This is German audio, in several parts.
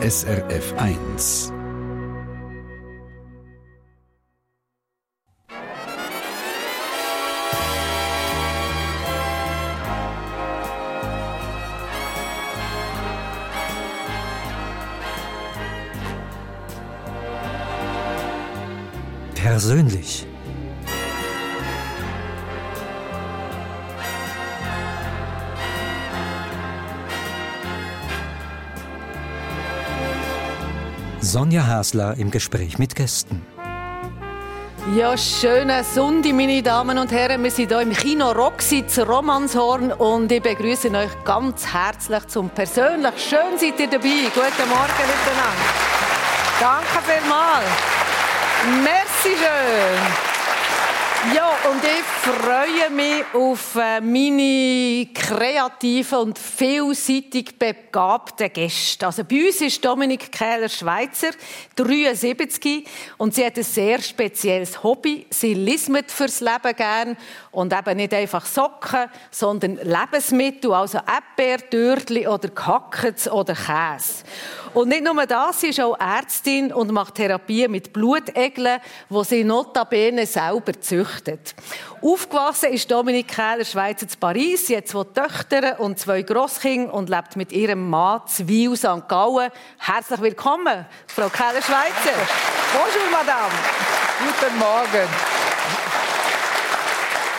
SRF 1. Persönlich. Sonja Hasler im Gespräch mit Gästen. Ja, schöne Sonntag, meine Damen und Herren. Wir sind hier im Kino Roxy Romanshorn und ich begrüße euch ganz herzlich zum Persönlich. Schön seid ihr dabei. Guten Morgen miteinander. Danke vielmals. Merci schön. Ja, und ich freue mich auf äh, meine kreativen und vielseitig begabten Gäste. Also bei uns ist Dominik Kähler-Schweizer, 73, und sie hat ein sehr spezielles Hobby. Sie lismet fürs Leben gern und eben nicht einfach Socken, sondern Lebensmittel, also Erdbeer, Törtli oder Kackets oder Käse. Und nicht nur das, sie ist auch Ärztin und macht Therapien mit Blutegeln, wo sie notabene selber züchtet. Aufgewachsen ist Dominique Kähler Schweizer zu Paris. Sie hat zwei Töchter und zwei Grosskinder und lebt mit ihrem Mann Zwil St. Gallen. Herzlich willkommen, Frau Kähler Schweizer. Bonjour, Madame. Guten Morgen.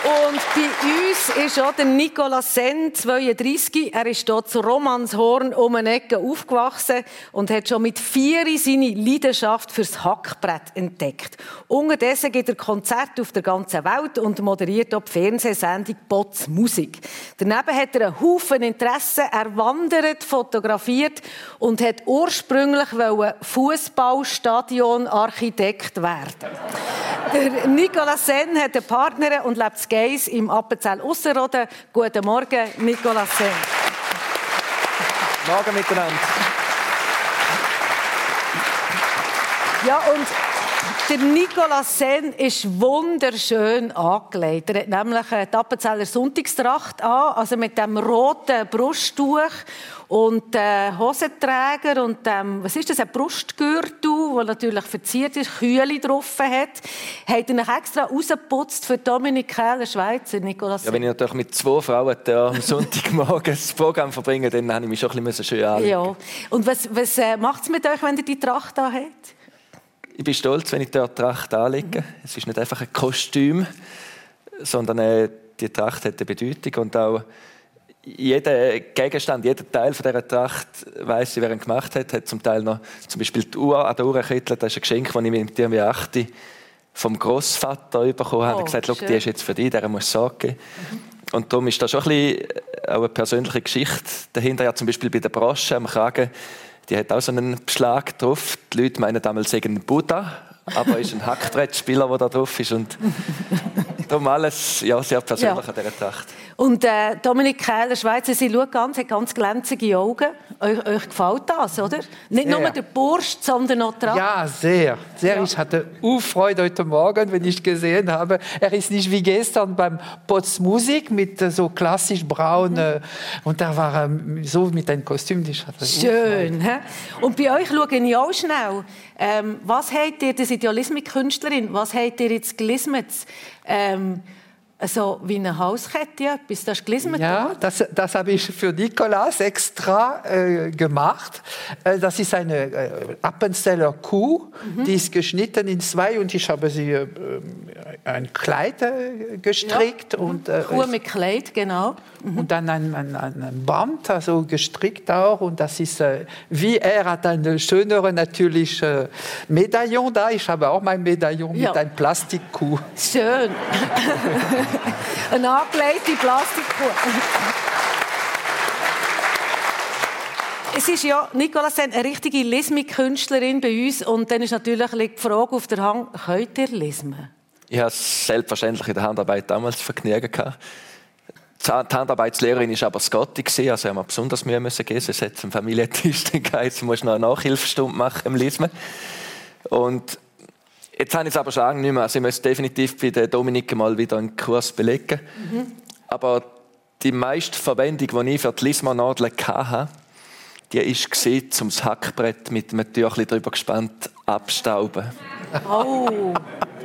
Und bei uns ist auch der Nicolas Senn, 32. Er ist hier zu Romanshorn um eine Ecke aufgewachsen und hat schon mit vier seine Leidenschaft fürs Hackbrett entdeckt. Unterdessen gibt er Konzerte auf der ganzen Welt und moderiert auch die Fernsehsendung Bots Musik. Daneben hat er einen Haufen Interessen. Er wandert, fotografiert und hat ursprünglich Fußballstadion-Architekt werden. Der Nicolas Senn hat eine Partnerin und lebt Geis im Appenzell Ausserrhoden. Guten Morgen, Nicolas Senn. Morgen miteinander. Ja, und der Nicolas Senn ist wunderschön angelegt. Er hat nämlich die Appenzeller Sonntagstracht an, also mit dem roten Brusttuch und äh, Hosenträger und ähm, was ist das, ein Brustgürtel, der natürlich verziert ist, Kühle drauf hat. Hat er extra rausgeputzt für Dominik Kähler, Schweizer, Nicolas Ja, wenn ich natürlich mit zwei Frauen am Sonntagmorgen das Programm verbringe, dann habe ich mich schon ein bisschen schön anlegen. Ja. Und was, was äh, macht es mit euch, wenn ihr die Tracht da habt? Ich bin stolz, wenn ich dort Tracht anlege. Es ist nicht einfach ein Kostüm, sondern äh, die Tracht hat eine Bedeutung und auch jeder Gegenstand, jeder Teil von dieser Tracht, weiss ich, wer ihn gemacht hat, hat zum Teil noch zum Beispiel die Uhr an der Uhrenkette, das ist ein Geschenk, das ich mit irgendwie achte vom Großvater bekommen habe. Oh, er hat gesagt, die ist jetzt für dich, der muss sagen. Mhm. Und darum ist da schon ein bisschen auch eine persönliche Geschichte dahinter. Ja, zum Beispiel bei der Brosche am Kragen, die hat auch so einen Beschlag drauf. Die Leute meinen damals sagen Buddha, aber ist ein Hackbrettspieler, der da drauf ist. Und darum alles ja, sehr persönlich ja. an dieser Tracht. Und äh, Dominik Kähler, Schweizer, sie schaut ganz, hat ganz glänzige Augen. Euch, euch gefällt das, oder? Nicht sehr. nur der Burst, sondern auch dran. Ja, sehr. sehr. Ja. Ich hatte Freude heute Morgen, wenn ich gesehen habe, er ist nicht wie gestern beim Pots Musik mit äh, so klassisch braun mhm. und da war er so mit einem Kostüm. Ich hatte Schön. He? Und bei euch schaue ich auch schnell. Ähm, was habt ihr, das Idealismus-Künstlerin, was habt ihr jetzt gelismet? Ähm, also wie eine Hauskette, etwas, das gelesen Ja, das, das habe ich für Nikolaus extra äh, gemacht. Äh, das ist eine äh, Appenzeller Kuh, mhm. die ist geschnitten in zwei und ich habe sie äh, ein Kleid äh, gestrickt. Ja. Und, äh, Kuh mit Kleid, genau. Mhm. Und dann ein, ein, ein, Band, also gestrickt auch. Und das ist, wie er hat eine schönere natürlich Medaillon da. Ich habe auch mein Medaillon ja. mit einer Plastikkuh. Schön. Eine angelegte Plastikkuh. Es ist ja, Nicola Sen, eine richtige Lismik-Künstlerin bei uns. Und dann ist natürlich die Frage auf der Hand, könnt ihr lismen? Ich habe selbstverständlich in der Handarbeit damals Vergnügen. Die Handarbeitslehrerin war aber Scotty, also haben wir besonders Mühe müssen geben. Es hat einen Familientisch geheißen, du musst noch eine Nachhilfestunde machen im Lismen. Und Jetzt habe ich es aber schon lange nicht mehr. Also ich muss definitiv bei der Dominik mal wieder einen Kurs belegen. Mhm. Aber die meiste Verwendung, die ich für die Lisma-Nadeln hatte, die ist gesehen, zum Hackbrett mit einem Tüchli drüber gespannt abstauben. Oh.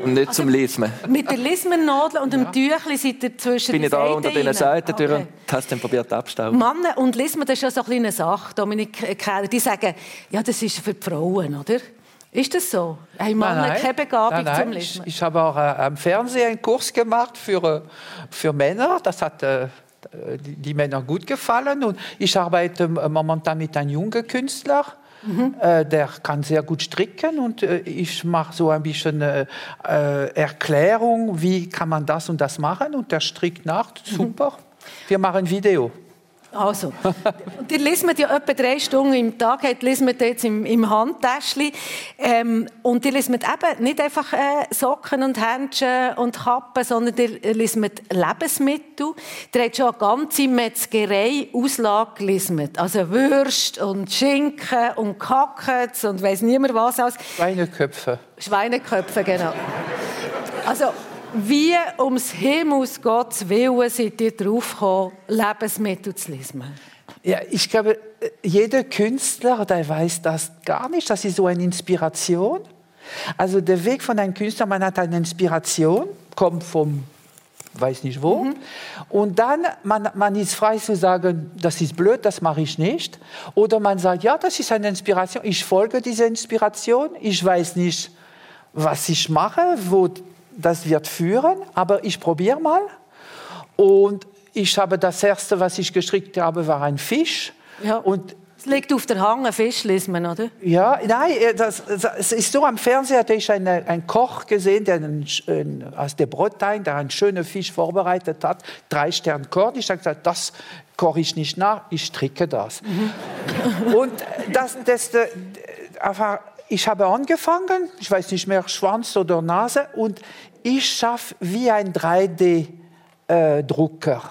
Und nicht zum Lesen. Mit der Lismennadel und dem Tüchli seid ihr zwischen Bin ich da Seiten unter diesen rein? Seiten durch Okay. und hast dann probiert abstauben. Männer und Lismen, das ist ja so eine kleine Sache, Dominik Keller. Die sagen, ja, das ist für die Frauen, oder? Ist das so? Haben Männer keine Begabung nein, nein. zum Ich, Lismen? ich habe auch äh, am Fernsehen einen Kurs gemacht für, äh, für Männer. Das hat äh, die, die Männer gut gefallen. Und ich arbeite momentan mit einem jungen Künstler. Äh, der kann sehr gut stricken und ich mache so ein bisschen Erklärung, wie kann man das und das machen und der strickt nach, super. Wir machen Video. Also, und ihr liest ja etwa drei Stunden im Tag, habt liest jetzt im, im Handtäschchen. Ähm, und ihr liest eben nicht einfach äh, Socken und Händchen und Kappen, sondern ihr liest Lebensmittel. Ihr habt schon eine ganze Metzgerei-Auslage gelesen. Also Würst und Schinken und Kackets und weiss niemand was alles. Schweineköpfe. Schweineköpfe, genau. Also, wie ums Himmels Gottes Willen seid ihr draufgekommen, Lebensmittel zu lesen? Ja, ich glaube, jeder Künstler, der weiß das gar nicht. Das ist so eine Inspiration. Also der Weg von einem Künstler, man hat eine Inspiration, kommt vom weiß nicht wo. Und dann, man, man ist frei zu sagen, das ist blöd, das mache ich nicht. Oder man sagt, ja, das ist eine Inspiration, ich folge dieser Inspiration, ich weiß nicht, was ich mache, wo das wird führen, aber ich probiere mal. Und ich habe das erste, was ich gestrickt habe, war ein Fisch. Ja. Und Es liegt auf der Hand, ein Fisch liest man, oder? ja, nein, äh, das, das es ist so am Fernseher, hatte ich einen, einen Koch gesehen, der einen, einen, aus der Bretagne, der einen schönen Fisch vorbereitet hat, drei Sterne Korn. Ich habe gesagt, das koche ich nicht nach, ich stricke das. Und das, das, äh, aber ich habe angefangen, ich weiß nicht mehr, Schwanz oder Nase, und ich schaffe wie ein 3D-Drucker.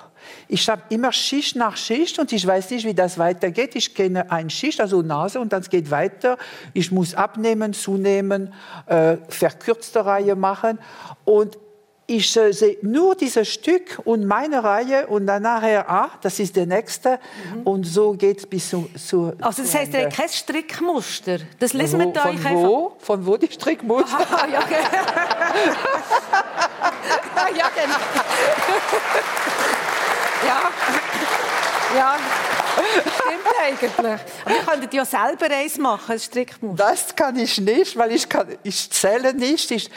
Ich habe immer Schicht nach Schicht und ich weiß nicht, wie das weitergeht. Ich kenne eine Schicht, also Nase, und dann geht weiter. Ich muss abnehmen, zunehmen, äh, verkürzte Reihe machen. Und ich äh, sehe nur dieses Stück und meine Reihe und dann nachher, ah, das ist der nächste. Und so geht es bis zu, zu Also das zu heisst, ihr habt kein Strickmuster? Das lesen wir von euch einfach... wo? Von wo die Strickmuster? Ah, ja, okay. ja, genau. ja. Ja, stimmt eigentlich. Aber ihr könntet ja selber eins machen, ein Strickmuster. Das kann ich nicht, weil ich, kann, ich zähle nicht. Ich,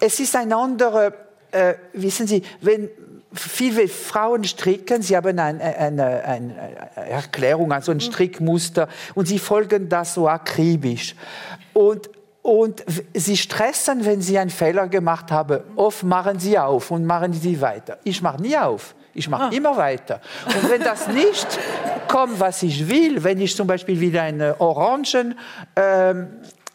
es ist ein anderer, äh, wissen Sie, wenn viele Frauen stricken, sie haben ein, eine, eine, eine Erklärung, also ein Strickmuster, und sie folgen das so akribisch. Und und sie stressen, wenn sie einen Fehler gemacht haben. Oft machen sie auf und machen sie weiter. Ich mache nie auf. Ich mache immer weiter. Und wenn das nicht kommt, was ich will, wenn ich zum Beispiel wieder eine Orangen ähm,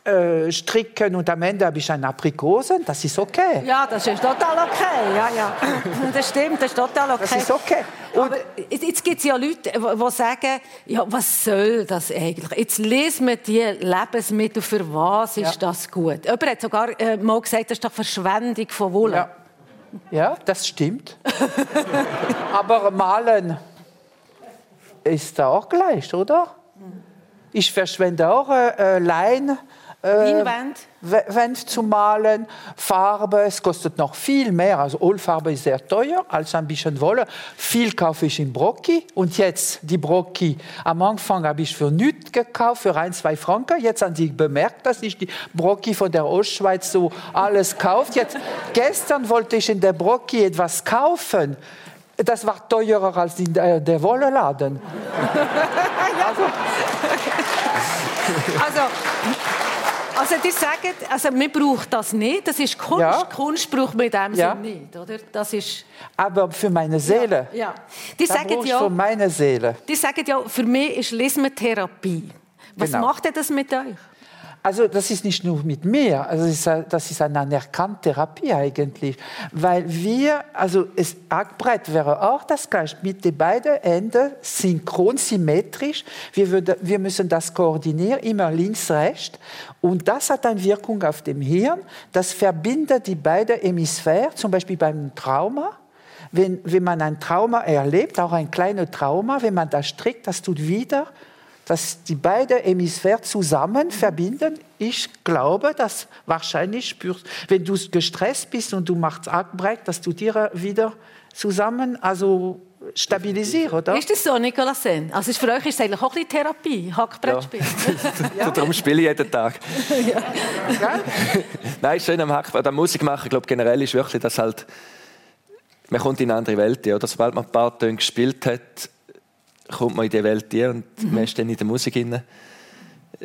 äh, stricken und am Ende habe ich eine Aprikosen, das ist okay. Ja, das ist total okay. Ja, ja. Das stimmt, das ist total okay. Das ist okay. Und Aber jetzt gibt es ja Leute, die sagen, ja, was soll das eigentlich? Jetzt lesen wir die Lebensmittel, für was ist Ja. das gut? Jemand hat sogar äh, mal gesagt, das ist doch Verschwendung von Wolle. Ja. Ja, das stimmt. Aber malen ist da auch gleich, oder? Ich verschwende auch äh, äh, Lein. Äh, Leinwand? W- Wand zu malen, Farbe, es kostet noch viel mehr. Also Ölfarbe ist sehr teuer als ein bisschen Wolle. Viel kaufe ich in Brocki und jetzt die Brocki. Am Anfang habe ich für nichts gekauft, für ein, zwei Franken. Jetzt haben sie bemerkt, dass ich die Brocki von der Ostschweiz so alles kauft. Jetzt, gestern wollte ich in der Brocki etwas kaufen. Das war teurer als in der, der Wolleladen. Also, also die sagen, also man braucht das nicht, das ist Kunst. Ja. Kunst braucht man in dem Ja. Sinne nicht, oder? Das ist, Aber für meine Seele. ja. Die Das sagen ja, für meine Seele. die sagen ja, für mich ist Lesen Therapie. Was Genau. macht denn das mit euch? Also das ist nicht nur mit mir, also es ist, das ist eine anerkannte Therapie eigentlich, weil wir, also es Hackbrett wäre auch das gleiche, mit den beiden Enden synchron, symmetrisch. Wir, würde, wir müssen das koordinieren, immer links, rechts. Und das hat eine Wirkung auf dem Hirn. Das verbindet die beiden Hemisphären, zum Beispiel beim Trauma. Wenn, wenn man ein Trauma erlebt, auch ein kleines Trauma, wenn man das strickt, das tut wieder dass die beiden Hemisphäre zusammen verbinden. Ich glaube, dass wahrscheinlich spürst, wenn du gestresst bist und du machst Hackbrett, dass du dir wieder zusammen, also stabilisieren, oder? Ist das so, Nicolas Sen? Also für euch ist es eigentlich auch ein bisschen Therapie, Hackbrettspiel. Ja. Darum spiele ich jeden Tag. ja. Nein, schön am Hackbrett. Am Musik machen, glaube generell ist wirklich, dass halt man kommt in eine andere Welt. Oder? Sobald man ein paar Töne gespielt hat, kommt man in diese Welt rein und mhm. man ist dann in der Musik drin.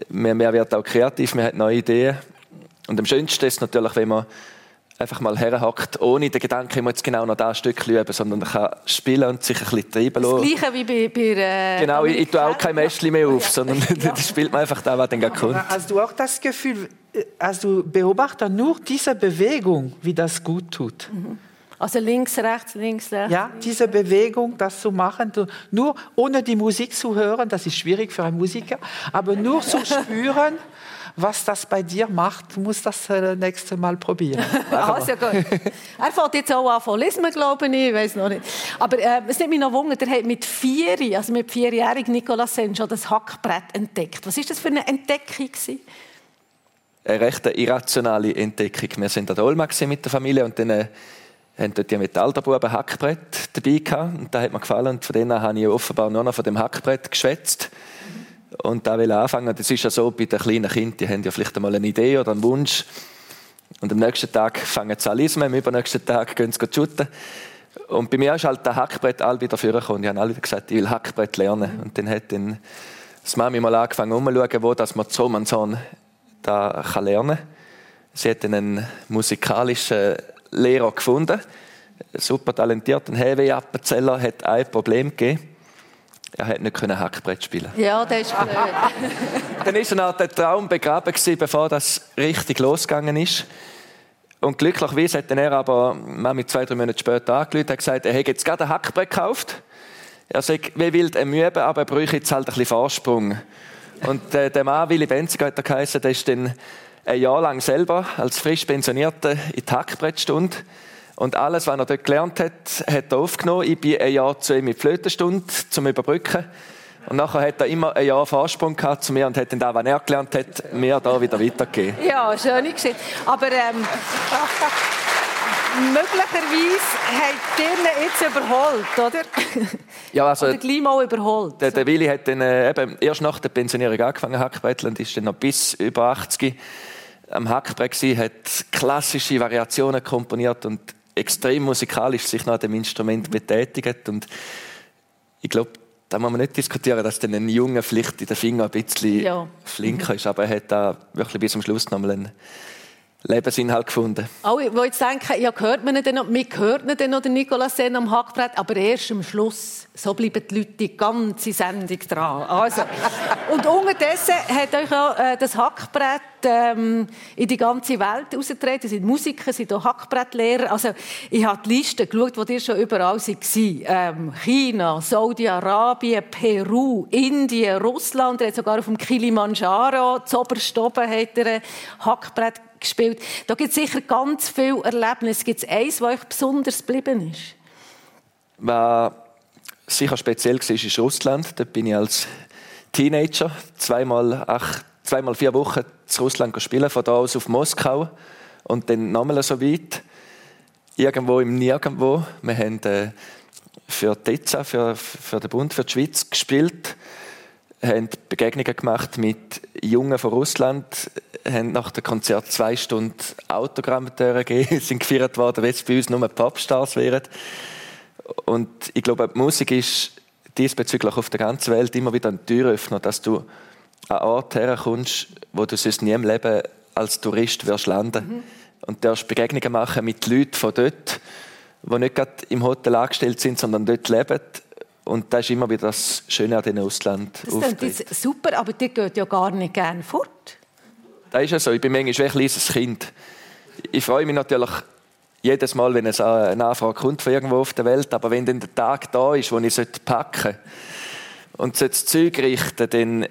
Man, man wird auch kreativ, man hat neue Ideen. Und am schönsten ist natürlich, wenn man einfach mal herhackt, ohne den Gedanken, ich muss jetzt genau noch das Stück üben, sondern man kann spielen und sich ein bisschen treiben lassen. Das Gleiche wie bei... bei äh, genau, ich, ich tue auch kein Mäschchen mehr auf, sondern ja. das spielt man einfach da, was dann gerade kommt. Hast du auch das Gefühl, also beobachte nur diese Bewegung, wie das gut tut? Mhm. Also links, rechts, links, rechts. Ja, diese Bewegung, das zu machen, nur ohne die Musik zu hören, das ist schwierig für einen Musiker, aber nur zu spüren, was das bei dir macht, muss das äh, nächste Mal probieren. also gut. Er fängt jetzt auch an von lesen, glaube ich, ich weiß noch nicht. Aber äh, es nimmt mich noch Wunder, der hat mit vier, also mit vierjährigen Nicolas Sen schon das Hackbrett entdeckt. Was ist das für eine Entdeckung gewesen? Eine recht irrationale Entdeckung. Wir sind an der Olma mit der Familie und dann äh, haben dort die Metallbuben Hackbrett dabei gehabt. Und da hat mir gefallen. Und von denen habe ich offenbar nur noch von dem Hackbrett geschwätzt. Und da will ich anfangen. Das ist ja so bei den kleinen Kindern, die haben ja vielleicht einmal eine Idee oder einen Wunsch. Und am nächsten Tag fangen sie an lesen, am übernächsten Tag gehen sie shooten. Und bei mir ist halt der Hackbrett all wieder vorgekommen. Die haben alle gesagt, ich will Hackbrett lernen. Und dann hat dann das Mami mal angefangen, umzuschauen, wo dass man so und so da lernen kann. Sie hat dann einen musikalischen Lehrer gefunden. Super talentiert. Ein Heavy-Appenzeller hat ein Problem gegeben. Er hat nicht Hackbrett spielen. Ja, das ist blöd. dann ist er der Traum begraben gewesen, bevor das richtig losgegangen ist. Und glücklicherweise hat er aber mit zwei, drei Monate später angerufen und gesagt, er hätte jetzt gerade ein Hackbrett gekauft. Er sagt, wie wild er mühe, aber er bräuchte jetzt halt ein bisschen Vorsprung. Und äh, der Mann, Willy Benziger, hat er geheißen, der ist dann ein Jahr lang selber als frisch Pensionierter in die Hackbrettstunde. Und alles, was er dort gelernt hat, hat er aufgenommen. Ich bin ein Jahr zu ihm in die Flötenstunde zum Überbrücken. Und nachher hat er immer ein Jahr Vorsprung gehabt zu mir und hat dann das, was er gelernt hat, mir da wieder weitergegeben. Ja, schöne Geschichte. Aber ähm, möglicherweise hat ihr jetzt überholt, oder? Ja, also... Oder gleich mal überholt. Der, der Willi hat dann äh, eben erst nach der Pensionierung angefangen, Hackbretteln, und ist dann noch bis über 80 am Hackbrett gewesen, hat klassische Variationen komponiert und extrem musikalisch sich nach dem Instrument betätigt. Und ich glaube, da muss man nicht diskutieren, dass dann ein Junge vielleicht in den Finger ein bisschen ja. flinker ist, aber er hat da wirklich bis zum Schluss noch mal einen Lebensinhalt gefunden. Alle, die jetzt denken, ja, hört man nicht noch, wir hört nicht noch den Nikolaus Sen am Hackbrett, aber erst am Schluss. So bleiben die Leute die ganze Sendung dran. Also, und unterdessen hat euch auch äh, das Hackbrett ähm, in die ganze Welt herausgetragen. Ihr seid Musiker, sind auch Hackbrettlehrer. Also, ich habe die Liste geschaut, wo ihr schon überall seid. Ähm, China, Saudi-Arabien, Peru, Indien, Russland. Ihr habt sogar auf dem Kilimanjaro, zu Oberstoben, hat ihr Hackbrett gespielt. Da gibt es sicher ganz viele Erlebnisse. Gibt es eins, das euch besonders geblieben ist? Was sicher speziell war, ist Russland. Dort bin ich als Teenager zweimal, acht, zweimal vier Wochen zu Russland spielen, von da aus auf Moskau und dann nochmal so weit. Irgendwo im Nirgendwo. Wir haben äh, für TEZA, für, für den Bund, für die Schweiz gespielt haben Begegnungen gemacht mit Jungen von Russland, haben nach dem Konzert zwei Stunden Autogramme gegeben, sind gefeiert worden, wie es bei uns nur Popstars wären. Und ich glaube, die Musik ist diesbezüglich auf der ganzen Welt immer wieder ein Türöffner, dass du an Ort herkommst, wo du sonst nie im Leben als Tourist wirst landen. Mhm. Und darfst Begegnungen machen mit Leuten von dort, die nicht gerade im Hotel angestellt sind, sondern dort leben und das ist immer wieder das Schöne an den Ausland. Das ist super, aber die geht ja gar nicht gerne fort. Das ist ja so. Ich bin manchmal ein kleines Kind. Ich freue mich natürlich jedes Mal, wenn eine Anfrage kommt von irgendwo auf der Welt. Aber wenn dann der Tag da ist, wo ich packen sollte und das Zeug richten dann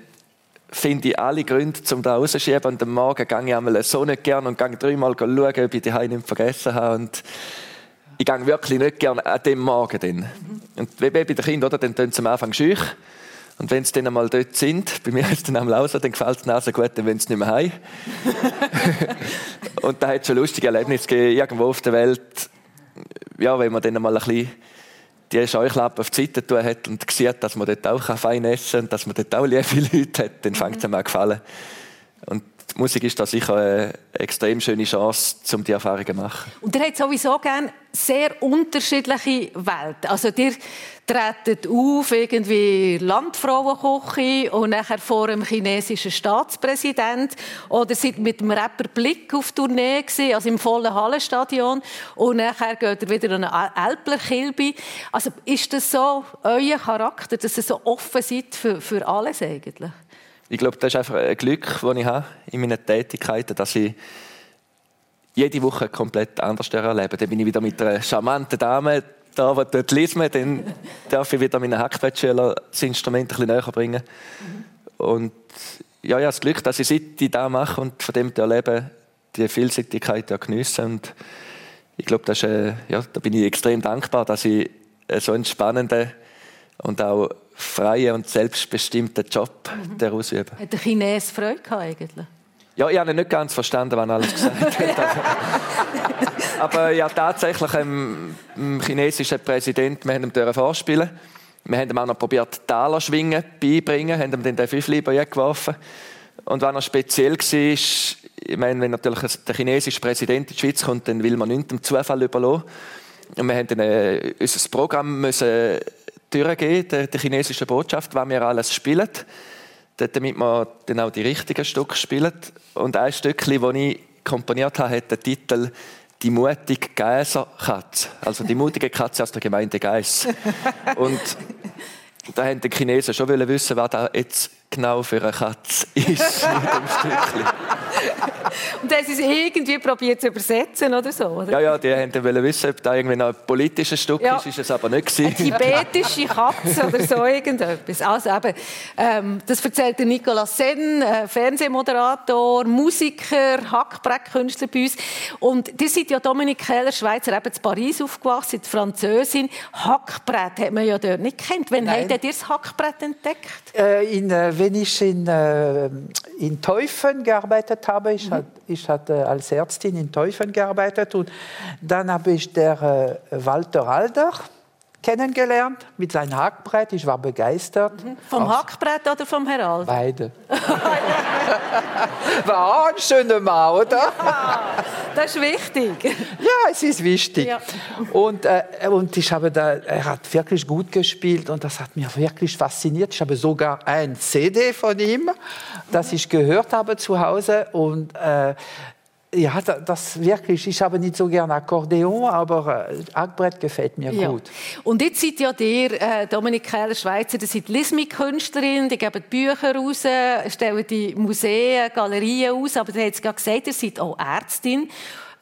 finde ich alle Gründe, um da rauszuschieben. Und am Morgen gehe ich einmal so nicht gerne und gehe dreimal schauen, ob ich die nicht vergessen habe. Und ich gehe wirklich nicht gerne an dem Morgen. Dann. Und wie bei den Kindern, oder, dann tun sie am Anfang schüch. Und wenn sie dann einmal dort sind, bei mir ist es dann einmal auch so, dann gefällt es Nase gut, dann wollen sie nicht mehr heim. und da hat es schon lustige Erlebnisse gegeben, irgendwo auf der Welt, ja, wenn man dann einmal ein bisschen die Scheuklappe auf die Seite tun hat und sieht, dass man dort auch fein essen kann und dass man dort auch liebe Leute hat, dann fängt es mhm. einem gefallen. Und die Musik ist da sicher eine extrem schöne Chance, um die Erfahrungen zu machen. Und ihr habt sowieso gerne sehr unterschiedliche Welten. Also ihr tretet auf, irgendwie Landfrauenküche und nachher vor einem chinesischen Staatspräsident oder seid mit dem Rapper Blick auf Tournee gewesen, also im vollen Hallenstadion und nachher geht ihr wieder an eine Elblerkilbe. Also ist das so euer Charakter, dass ihr so offen seid für, für alles eigentlich? Ich glaube, das ist einfach ein Glück, das ich habe in meinen Tätigkeiten, dass ich jede Woche komplett anders erlebe. Dann bin ich wieder mit einer charmanten Dame da, die dort lesen, dann darf ich wieder meinen Hackbrettschüler das Instrument ein bisschen näher bringen. Und ja, ja, das Glück, dass ich seit ich das mache und von dem erlebe, die Vielseitigkeit ja geniessen. Und ich glaube, das ist, äh, ja, da bin ich extrem dankbar, dass ich so einen spannenden und auch freien und selbstbestimmten Job mhm. ausüben. Hat der Chines Freude gehabt eigentlich? Ja, ich habe nicht ganz verstanden, was er alles gesagt hat. Aber ja, tatsächlich ähm, dem chinesischen Präsident, wir haben ihm vorspielen. Wir haben ihm auch noch probiert, Taler schwingen beibringen, haben ihm dann den Fünfliber geworfen. Und was noch speziell war, ich meine, wenn natürlich der chinesische Präsident in die Schweiz kommt, dann will man nicht dem Zufall überlassen. Und wir haben dann äh, unser Programm müssen durchgeben, der, der chinesischen Botschaft, was wir alles spielen, damit wir dann auch die richtigen Stücke spielen. Und ein Stückchen, das ich komponiert habe, hat den Titel «Die mutige Geiserkatze». Also die mutige Katze aus der Gemeinde Geis. Und da haben die Chinesen schon wissen, was da jetzt genau für eine Katze ist mit dem Stückchen. Und haben sie es irgendwie probiert zu übersetzen oder so? Oder? Ja, ja, die wollten wissen, ob da irgendwie noch ein politisches Stück ja. ist, ist es aber nicht gewesen. Eine tibetische Katze oder so irgendetwas. Also eben, ähm, das erzählt der Nicolas Senn, äh, Fernsehmoderator, Musiker, Hackbrettkünstler bei uns. Und die sind ja Dominik Keller, Schweizer, eben in Paris aufgewachsen, Französin. Hackbrett hat man ja dort nicht kennt. Wann habt ihr das Hackbrett entdeckt? Äh, in, äh, wenn ich in, äh, in Teufen gearbeitet habe, ich, mhm. hat, ich hatte als Ärztin in Teufen gearbeitet und dann habe ich der äh, Walter Alder kennengelernt mit seinem Hackbrett. Ich war begeistert. Mhm. Vom Hackbrett oder vom Herald? Beide. war auch ein schöner Mann, oder? Ja, das ist wichtig. Ja, es ist wichtig. Ja. Und, äh, und ich habe da, er hat wirklich gut gespielt und das hat mich wirklich fasziniert. Ich habe sogar ein CD von ihm, das ich gehört habe zu Hause und äh, ja, das wirklich. Ich habe nicht so gerne Akkordeon, aber äh, Ackbrett gefällt mir ja. gut. Und jetzt seid ja ihr, äh, Dominik Keller, Schweizer, ihr seid Lismi-Künstlerin, die geben Bücher raus, stellen die Museen, Galerien aus, aber ihr habt gerade gesagt, ihr seid auch Ärztin.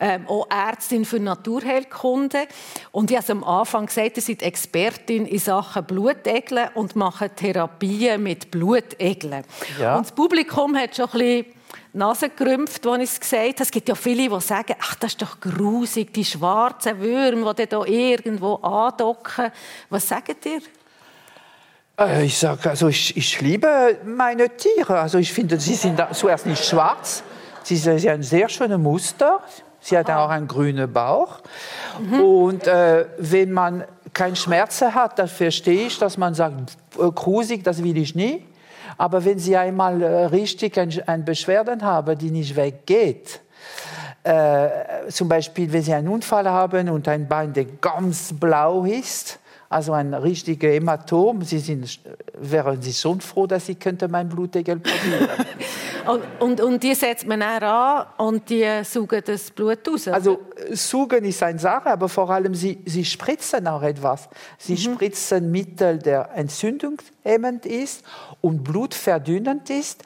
Ähm, auch Ärztin für Naturheilkunde. Und ich habe am Anfang gesagt, ihr seid Expertin in Sachen Blutegeln und macht Therapien mit Blutegeln. Ja. Und das Publikum hat schon ein bisschen Nase gerümpft, als ich es gesagt habe. Es gibt ja viele, die sagen, ach, das ist doch grusig, die schwarzen Würmer, die da irgendwo andocken. Was sagt ihr? Äh, ich sage, also ich, ich, liebe meine Tiere. Also ich finde, sie sind zuerst nicht schwarz. Sie sind ein sehr schönes Muster. Sie hat auch einen grünen Bauch. Mhm. Und äh, wenn man keine Schmerzen hat, dann verstehe ich, dass man sagt, äh, grusig, das will ich nie. Aber wenn Sie einmal äh, richtig eine Beschwerden haben, die nicht weggeht, äh, zum Beispiel, wenn Sie einen Unfall haben und ein Bein, der ganz blau ist, also ein richtiger Hämatom. Sie sind, wären Sie schon froh, dass Sie könnte mein Blutegel probieren. und, und, und, die setzt man dann an und die saugen das Blut aus? Also saugen ist eine Sache, aber vor allem sie, sie spritzen auch etwas. Sie mhm. spritzen Mittel, der entzündungshemmend ist und blutverdünnend ist.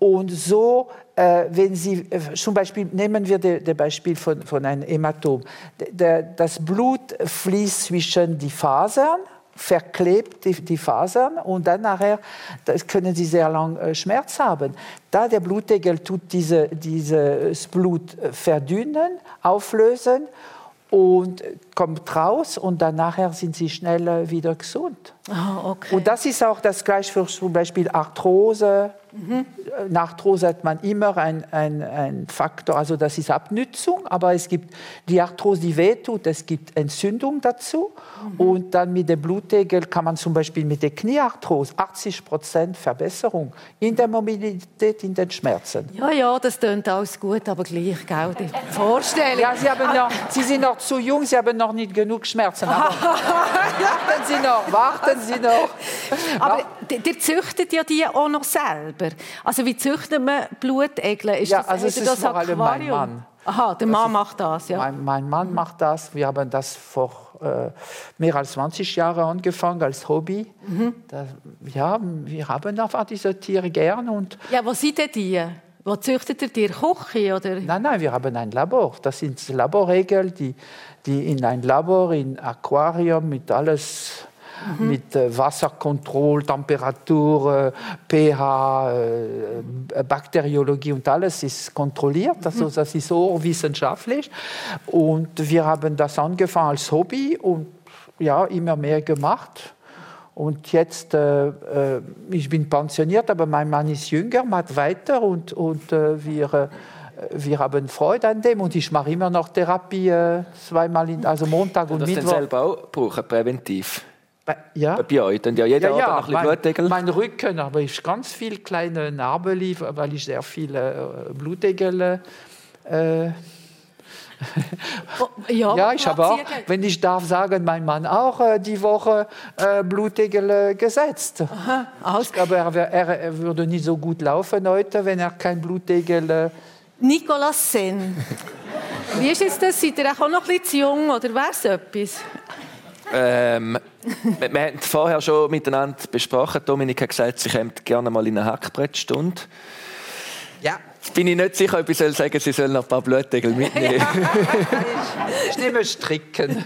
Und so äh, wenn Sie, äh, zum Beispiel nehmen wir das Beispiel von, von einem Hämatom. das Blut fließt zwischen die Fasern, verklebt die, die Fasern und dann nachher das können Sie sehr lang äh, Schmerz haben. Da der Blutegel tut diese, dieses Blut verdünnen, auflösen und kommt raus und dann nachher sind sie schnell äh, wieder gesund. Ah, okay. Und das ist auch das gleiche für zum Beispiel Arthrose. Mhm. Nach Arthrose hat man immer ein, ein, ein Faktor, also das ist Abnützung, aber es gibt die Arthrose, die wehtut, es gibt Entzündung dazu. Mhm. Und dann mit dem Blutegel kann man zum Beispiel mit der Kniearthrose 80 Prozent Verbesserung in der Mobilität, in den Schmerzen. ja, ja, das klingt alles gut, aber gleich, gell, die Vorstellung. Ja, Sie, haben noch, Sie sind noch zu jung, Sie haben noch nicht genug Schmerzen. Warten Sie noch, warten Sie noch. Aber ihr züchtet ja die auch noch selber. Also wie züchtet man Blutegel? Ist Ja, das, also es ist das vor allem mein? Mann. Aha, der Mann macht das, ja. Mein, mein Mann macht das. Wir haben das vor äh, mehr als 20 Jahren angefangen als Hobby. Das, ja, wir haben einfach diese Tiere gern. Und, Ja, wo sind denn die? Wo züchtet ihr die? Küche, oder? nein, nein, wir haben ein Labor. Das sind Laborregeln, die, die in ein Labor, in Aquarium mit alles mit äh, Wasserkontrolle, Temperatur, äh, pH, äh, Bakteriologie und alles ist kontrolliert. Also das ist so wissenschaftlich. Und wir haben das angefangen als Hobby und ja, immer mehr gemacht. Und jetzt, äh, äh, ich bin pensioniert, aber mein Mann ist jünger, macht weiter und, und äh, wir, äh, wir haben Freude an dem. Und ich mache immer noch Therapie äh, zweimal, in, also Montag und das den Mittwoch. selber auch brauchen, präventiv. Bei- Ja. Bei euch. Dann ja jeder Ja, ja, ein bisschen mein, Blutegel. mein Rücken, aber ich ganz viel kleine Narben, weil ich sehr viele äh, Blutegel. Äh, Oh, ja, ja, ich habe auch, wenn ich darf sagen, mein Mann auch äh, die Woche äh, Blutegel äh, gesetzt. alles- Aber er, er, er würde nicht so gut laufen heute, wenn er kein Blutegel. Äh, Nicolas Sen. Wie ist jetzt das? Seid ihr auch noch ein bisschen zu jung oder wäre es etwas? Ähm, wir, wir haben vorher schon miteinander besprochen. Dominik hat gesagt, sie kommt gerne mal in eine Hackbrettstunde. ja, Jetzt bin ich nicht sicher, ob ich soll sagen sie soll noch ein paar Blutegel mitnehmen. ich nehme Stricken.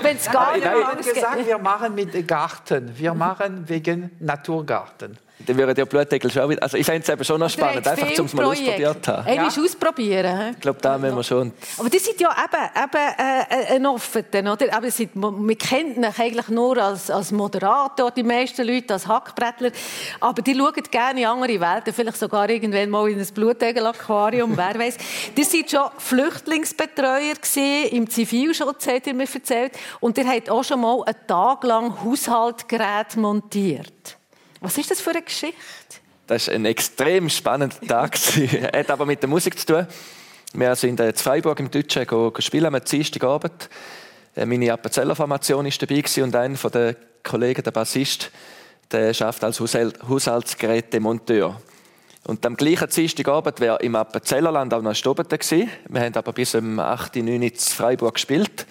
Wenn es gar nicht Wir haben anders gesagt, geht. wir machen mit Garten. Wir machen wegen Naturgarten. Dann würden die Blutegel schon wieder... Also ich fände es eben schon noch spannend, einfach um es mal ausprobiert zu haben. Einmal ausprobieren. Ich glaube, da müssen wir schon... Aber das sind ja eben, eben äh, ein Offenen, oder? Aber sind, man kennt ihn eigentlich nur als, als Moderator, die meisten Leute, als Hackbrettler. Aber die schauen gerne in andere Welten, vielleicht sogar irgendwann mal in ein Blutegel-Aquarium, wer weiß. Die sind schon Flüchtlingsbetreuer gewesen, im Zivilschutz, hat ihr mir erzählt. Und ihr habt auch schon mal einen Tag lang Haushaltgeräte montiert. Was ist das für eine Geschichte? Das war ein extrem spannender Tag. Hat aber mit der Musik zu tun. Wir sind in Freiburg im Deutschen spielen am Dienstagabend. Äh, Meine Appenzeller-Formation war dabei und einer der Kollegen, der Bassist, der arbeitet als Haushalt- Haushaltsgerätemonteur. Und am gleichen Dienstagabend wäre im Appenzellerland auch noch ein Stobeten gewesen. Wir haben aber bis um 8, 9 Uhr in Freiburg gespielt.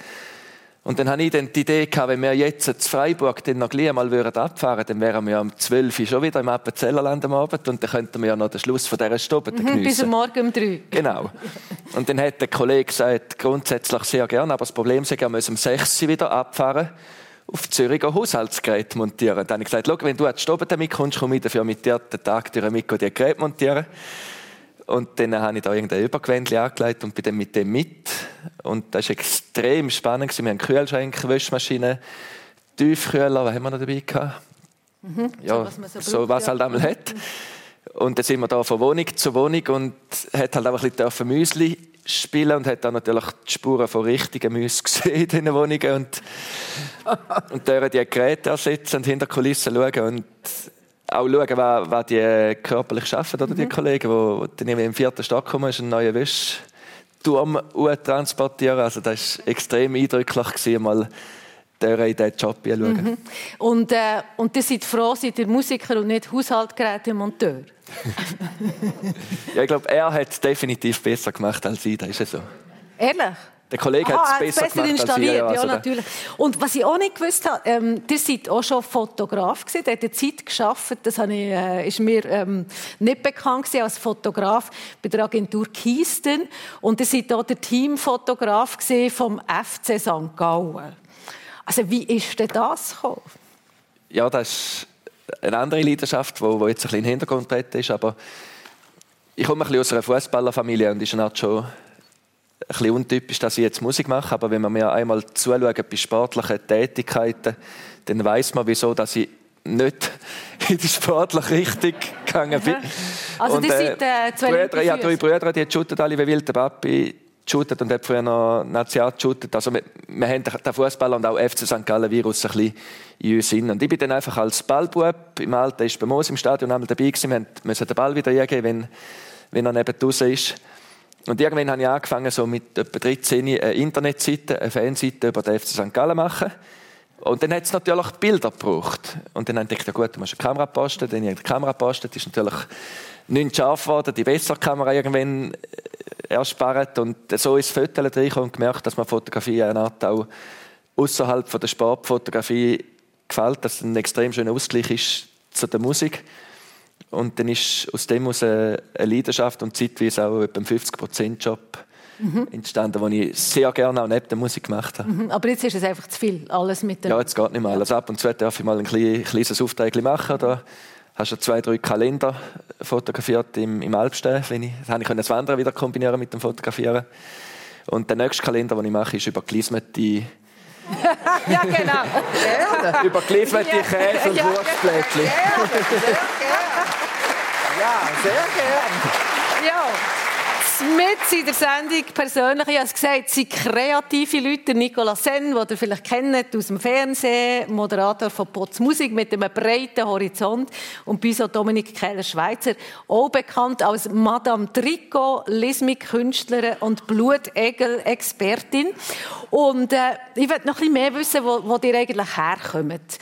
Und dann hatte ich dann die Idee, gehabt, wenn wir jetzt zu Freiburg dann noch gleich mal abfahren würden, dann wären wir um 12 Uhr schon wieder im Appenzellerland am Abend und dann könnten wir ja noch den Schluss von dieser Stobete Mhm, Bis geniessen. am Morgen um drei. Genau. Und dann hat der Kollege gesagt, grundsätzlich sehr gerne, aber das Problem ist, er muss um 6 Uhr wieder abfahren, auf Zürich ein Haushaltsgerät montieren. Dann habe ich gesagt, schau, wenn du an die Stobete mitkommst, komme ich dafür mit dir den Tag durch mit die Geräte montieren. Und dann habe ich da irgendein Übergewändchen angelegt und bin dann mit dem mit. Und das war extrem spannend. Wir haben Kühlschränke, Wäschmaschine, Tiefkühler, was haben wir noch dabei gehabt? Ja, Mhm. was so so, was halt einmal hat. Und dann sind wir da von Wohnung zu Wohnung und hat halt auch ein bisschen Müsli spielen und hat dann natürlich die Spuren von richtigen Müs gesehen in diesen Wohnungen und, und dort die Geräte ersetzen und hinter die Kulissen schauen und auch schauen, was, was die körperlich arbeiten, oder die Kollegen, die dann im vierten Stock kommen, ist ein neuer Wäschturm transportieren. Also das war extrem eindrücklich, gewesen, mal in diesen Job hineinschauen. Und, äh, und ihr seid froh, seid ihr Musiker und nicht Haushaltgerätemonteur. Ja, ich glaube, er hat es definitiv besser gemacht als ich, das ist ja so. Ehrlich? Der Kollege hat es hat's besser, besser gemacht als ich. installiert, ja, also natürlich. Und was ich auch nicht gewusst habe, ähm, ihr seid auch schon Fotograf gewesen, ihr habt eine Zeit geschafft, das ich, äh, ist mir ähm, nicht bekannt gewesen als Fotograf bei der Agentur Kiesten. Und ihr seid auch der Teamfotograf gewesen vom FC St. Gallen. Also wie ist denn das gekommen? Ja, das ist eine andere Leidenschaft, die, jetzt ein bisschen in den Hintergrund ist. Aber ich komme ein bisschen aus einer Fußballerfamilie und ist schon bisschen untypisch, dass ich jetzt Musik mache, aber wenn man mir einmal zuschaut bei sportlichen Tätigkeiten, dann weiß man, wieso, dass ich nicht in die sportliche Richtung gegangen bin. Also, die sind äh, zwei Brüder, ich habe drei Brüder, die shooten alle wie wild. Der Papi shootet und hat früher noch National geshootet. Also wir, wir haben den Fußball und auch FC St. Gallen Virus ein bisschen in uns hin. Und ich bin dann einfach als Ballbub im Alter, ist bei Moos im Stadion einmal dabei gewesen. Wir mussten den Ball wieder eingeben, wenn, wenn er neben draußen ist. Und irgendwann habe ich angefangen, so mit etwa 13 eine Internetseite, eine Fanseite über den FC St. Gallen zu machen. Und dann hat es natürlich Bilder gebraucht. Und dann habe ich gedacht, gut, du musst eine Kamera posten. Dann habe ich die Kamera gepostet. ist natürlich nicht scharf geworden, die bessere Kamera irgendwann äh, erspart. Und so ist das Foto reingekommen und gemerkt, dass man Fotografie eine auch außerhalb der Sportfotografie gefällt, dass es ein extrem schöner Ausgleich ist zu der Musik. Und dann ist aus dem aus eine Leidenschaft und zeitweise auch etwa ein 50%-Job mhm. entstanden, den ich sehr gerne auch neben der Musik gemacht habe. Mhm. Aber jetzt ist es einfach zu viel, alles mit dem... Ja, jetzt geht nicht mehr. Also ab und zu darf ich mal ein kleines Auftrag machen. Oder hast du zwei, drei Kalender fotografiert im, im Alpstein. Wenn ich, das habe ich das Wandern wieder kombinieren mit dem Fotografieren. Und der nächste Kalender, den ich mache, ist über gelismete ja, genau. über gelismete Käse und ja, Wurstplättchen. Ja, sehr gerne. Ja mit in der Sendung persönlich, ich habe es gesagt, sind kreative Leute. Nicolas Senn, den ihr vielleicht kennt aus dem Fernsehen, Moderator von Potz Musik mit einem breiten Horizont. Und bei so Dominik Keller-Schweizer, auch bekannt als Madame Tricot, Lismik-Künstlerin und Blutegel-Expertin. Und äh, ich möchte noch ein bisschen mehr wissen, wo, wo ihr eigentlich herkommt.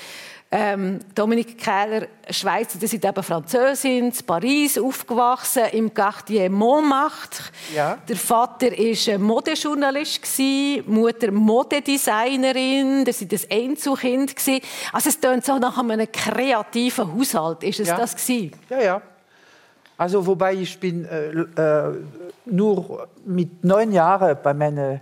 Ähm, Dominique Kehler, Schweizer, die sind eben Französin, in Paris aufgewachsen, im Quartier Montmartre. Ja. Der Vater war Modejournalist, die Mutter Modedesignerin, das war das Einzelkind. Also es klingt so nach einem kreativen Haushalt. Ist es ja. das gewesen? Ja, ja. Also wobei ich bin äh, äh, nur mit neun Jahren bei meine,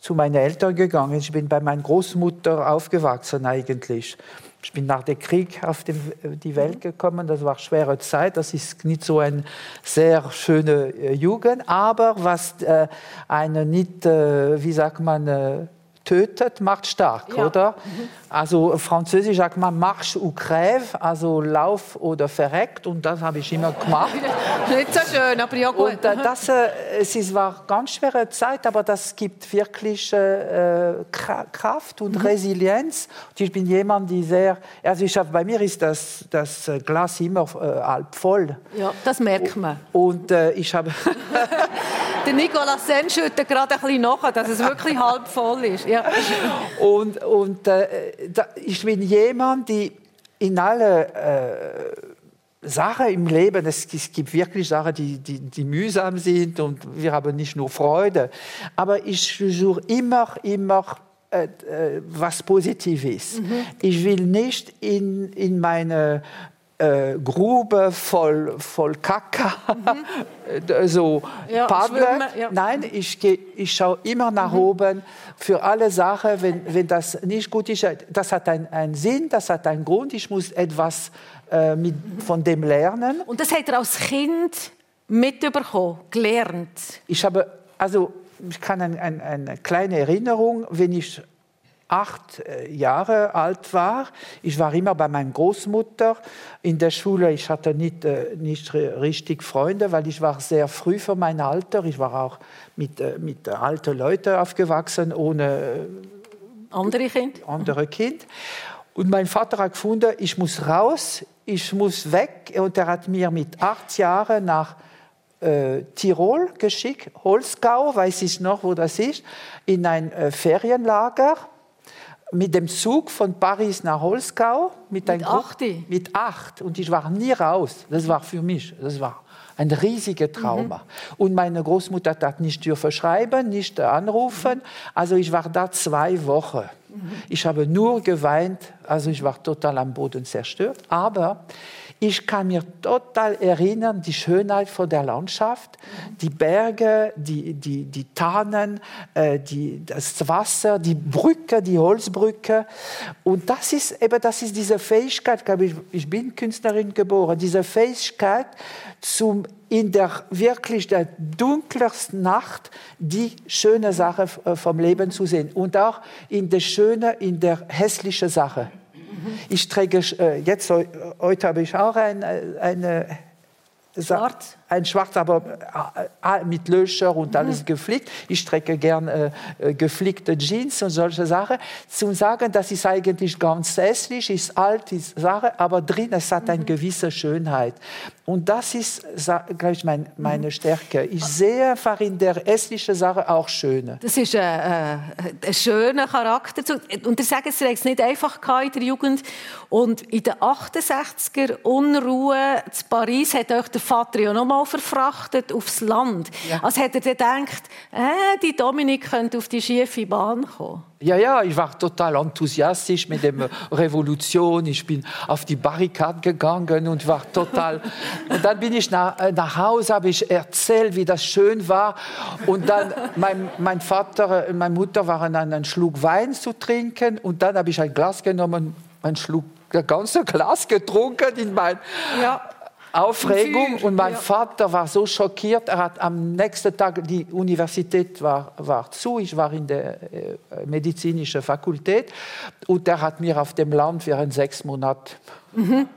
zu meinen Eltern gegangen. Ich bin bei meiner Großmutter aufgewachsen eigentlich. Ich bin nach dem Krieg auf die Welt gekommen. Das war eine schwere Zeit. Das ist nicht so eine sehr schöne äh, Jugend. Aber was äh, eine nicht, äh, wie sagt man, tötet, macht stark, ja. oder? Mhm. Also Französisch sagt man marche ou crève, also lauf oder verreckt und das habe ich immer gemacht. Nicht so schön, aber ja gut. Und, äh, das, äh, es war eine ganz schwere Zeit, aber das gibt wirklich äh, Kraft und mhm. Resilienz. Und ich bin jemand, die sehr, also ich hab, bei mir ist das, das Glas immer halb voll. Ja, das merkt man. Und ich habe... Der Nicolas Sen schüttet gerade ein bisschen nach, dass es wirklich halb voll ist. Ja. Und, und äh, da, ich bin jemand, der in alle äh, Sachen im Leben, es, es, gibt wirklich Sachen, die, die, die, mühsam sind und wir haben nicht nur Freude, aber ich versuche immer, immer äh, äh, was Positives. Mhm. Ich will nicht in, in meine äh, Grube voll, voll Kacke, mhm. so ja, paddeln. Ja. Nein, ich, geh, ich schaue immer nach mhm. oben für alle Sachen, wenn, wenn das nicht gut ist. Das hat einen Sinn, das hat einen Grund. Ich muss etwas äh, mit, von dem lernen. Und das hat er als Kind mitbekommen, gelernt? Ich habe, also ich kann eine, eine, eine kleine Erinnerung, wenn ich acht äh, Jahre alt war. Ich war immer bei meiner Großmutter in der Schule. Ich hatte nicht, äh, nicht richtig Freunde, weil ich war sehr früh für mein Alter. Ich war auch mit, äh, mit alten Leuten aufgewachsen, ohne andere Kind. Andere kind. Und mein Vater hat gefunden, ich muss raus, ich muss weg. Und er hat mir mit acht Jahren nach äh, Tirol geschickt, Holzgau, weiß ich noch, wo das ist, in ein äh, Ferienlager mit dem Zug von Paris nach Holzgau. Mit, mit acht? Mit acht. Und ich war nie raus. Das war für mich, das war ein riesiger Trauma. Mhm. Und meine Großmutter hat nicht dürfen schreiben, nicht anrufen. Also ich war da zwei Wochen. Mhm. Ich habe nur geweint, also ich war total am Boden zerstört. Aber ich kann mir total erinnern, die Schönheit von der Landschaft, die Berge, die, die, die Tannen, äh, die, das Wasser, die Brücke, die Holzbrücke. Und das ist eben, das ist diese Fähigkeit, ich, ich bin Künstlerin geboren, diese Fähigkeit zum in der wirklich der dunkelsten Nacht die schöne Sache äh, vom Leben zu sehen und auch in der schöne, in der hässlichen Sache. Ich träge äh, jetzt heute habe ich auch ein, äh, eine Schwarz? Ein Schwarz, aber mit Löcher und alles mhm. geflickt. Ich trage gern äh, geflickte Jeans und solche Sachen. Zum sagen, das ist eigentlich ganz hässlich, ist alt, ist Sache, aber drin es hat eine mhm. gewisse Schönheit. Und das ist, gleich mein, meine Stärke. Ich sehe einfach in der hässlichen Sache auch Schöne. Das ist ein, äh, ein schöner Charakter. Und ich sage, es ist nicht einfach in der Jugend. Und in den 68er Unruhe in Paris hat euch der Vater ja noch verfrachtet aufs Land. Ja. Also hat er gedacht, äh, die Dominik könnte auf die schiefe Bahn kommen. Ja, ja, ich war total enthusiastisch mit der Revolution. Ich bin auf die Barrikade gegangen und war total. Und dann bin ich nach, äh, nach Hause, habe ich erzählt, wie das schön war. Und dann mein, mein Vater und meine Mutter waren an einen Schluck Wein zu trinken. Und dann habe ich ein Glas genommen, ein Schluck, das ganze Glas getrunken in mein. Ja. Aufregung und mein ja. Vater war so schockiert. Er hat am nächsten Tag die Universität war, war zu. Ich war in der äh, medizinischen Fakultät und er hat mir auf dem Land während sechs Monaten mhm.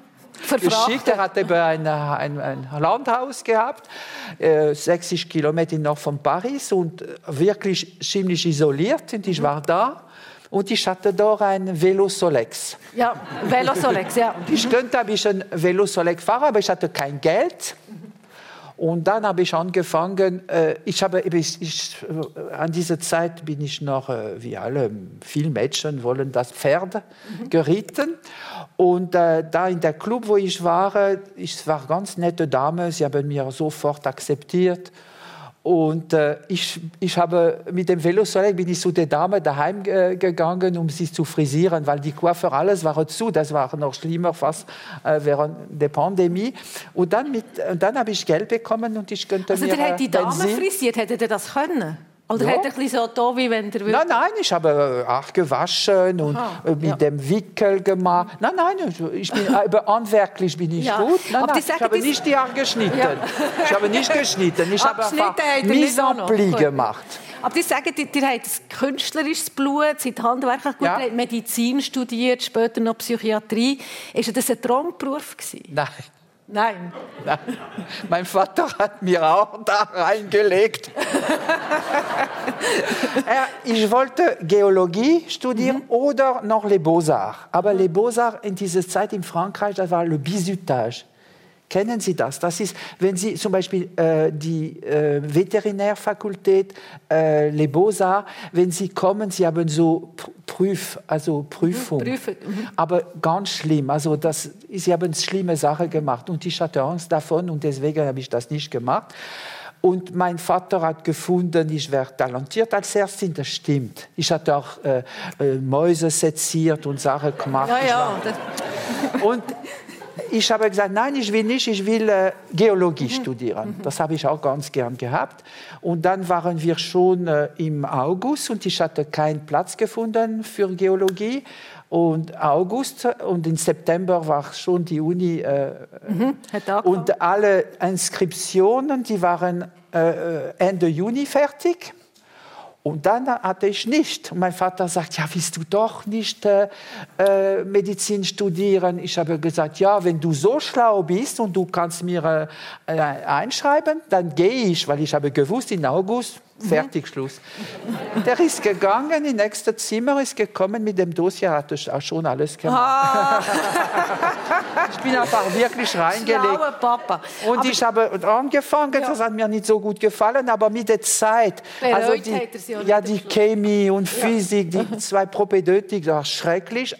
geschickt. Er hatte ein, ein, ein Landhaus gehabt, äh, 60 Kilometer noch von Paris und wirklich ziemlich isoliert. Und ich war da und ich hatte dort ein Velo Solex. Ja, Velo Solex, ja. Ich könnte ein bisschen Velo Solex fahren, aber ich hatte kein Geld. Und dann habe ich angefangen, äh, ich habe, ich, ich, äh, an dieser Zeit bin ich noch, äh, wie alle, viele Mädchen wollen das Pferd mhm. geritten. Und äh, da in der Club, wo ich war, ich war ganz nette Dame, sie haben mir sofort akzeptiert. Und äh, ich, ich habe mit dem Velosoleil bin ich zu der Dame daheim äh, gegangen, um sie zu frisieren, weil die Coiffeur alles war zu. Das war noch schlimmer fast äh, während der Pandemie. Und dann, mit, dann habe ich Geld bekommen und ich könnte also mir Also die Dame Benzin frisiert, hätte er das können? Oder ja. hat er ein so da, wie wenn der Nein, nein, ich habe äh, auch gewaschen und Aha, äh, mit ja. dem Wickel gemacht. Nein, nein, ich bin, aber handwerklich bin ich ja. gut. Nein, nein, ich habe nicht die Haare geschnitten. Ich habe nicht geschnitten. Ich habe einfach Mise en pli gemacht. Aber die sagen, ihr, ihr habt ein künstlerisches Blut, seid handwerklich gut, ja. habt Medizin studiert, später noch Psychiatrie. Ist das ein Traumberuf gewesen? Nein. Nein. Nein. Mein Vater hat mir auch da reingelegt. ich wollte Geologie studieren mhm. oder noch Les Beaux-Arts. Aber Les Beaux-Arts in dieser Zeit in Frankreich, das war le Bisutage. Kennen Sie das? Das ist, wenn Sie zum Beispiel äh, die äh, Veterinärfakultät, äh, Les Beaux-Arts, wenn Sie kommen, Sie haben so Prüf, also Prüfung. Mhm, mhm. Aber ganz schlimm. Also das, Sie haben schlimme Sachen gemacht und ich hatte Angst davon und deswegen habe ich das nicht gemacht. Und mein Vater hat gefunden, ich wäre talentiert als Ärztin. Das stimmt. Ich hatte auch äh, äh, Mäuse seziert und Sachen gemacht. Ja, ja. Und ich habe gesagt, nein, ich will nicht, ich will äh, Geologie mhm. studieren. Mhm. Das habe ich auch ganz gern gehabt. Und dann waren wir schon äh, im August und ich hatte keinen Platz gefunden für Geologie. Und August und im September war schon die Uni äh, mhm. und alle Inskriptionen, die waren äh, Ende Juni fertig. Und dann hatte ich nicht. Und mein Vater sagt, ja, willst du doch nicht äh, äh, Medizin studieren? Ich habe gesagt, ja, wenn du so schlau bist und du kannst mir äh, einschreiben, dann gehe ich, weil ich habe gewusst, in August Fertig, Schluss. Der ist gegangen, in nächste Zimmer ist gekommen mit dem Dossier, hat er schon alles gemacht. Ah. ich bin einfach wirklich reingelegt. Papa. Und aber ich habe angefangen, ja. das hat mir nicht so gut gefallen, aber mit der Zeit, also die, ja, die Chemie und Physik, ja. die zwei Propedeutik, das war schrecklich.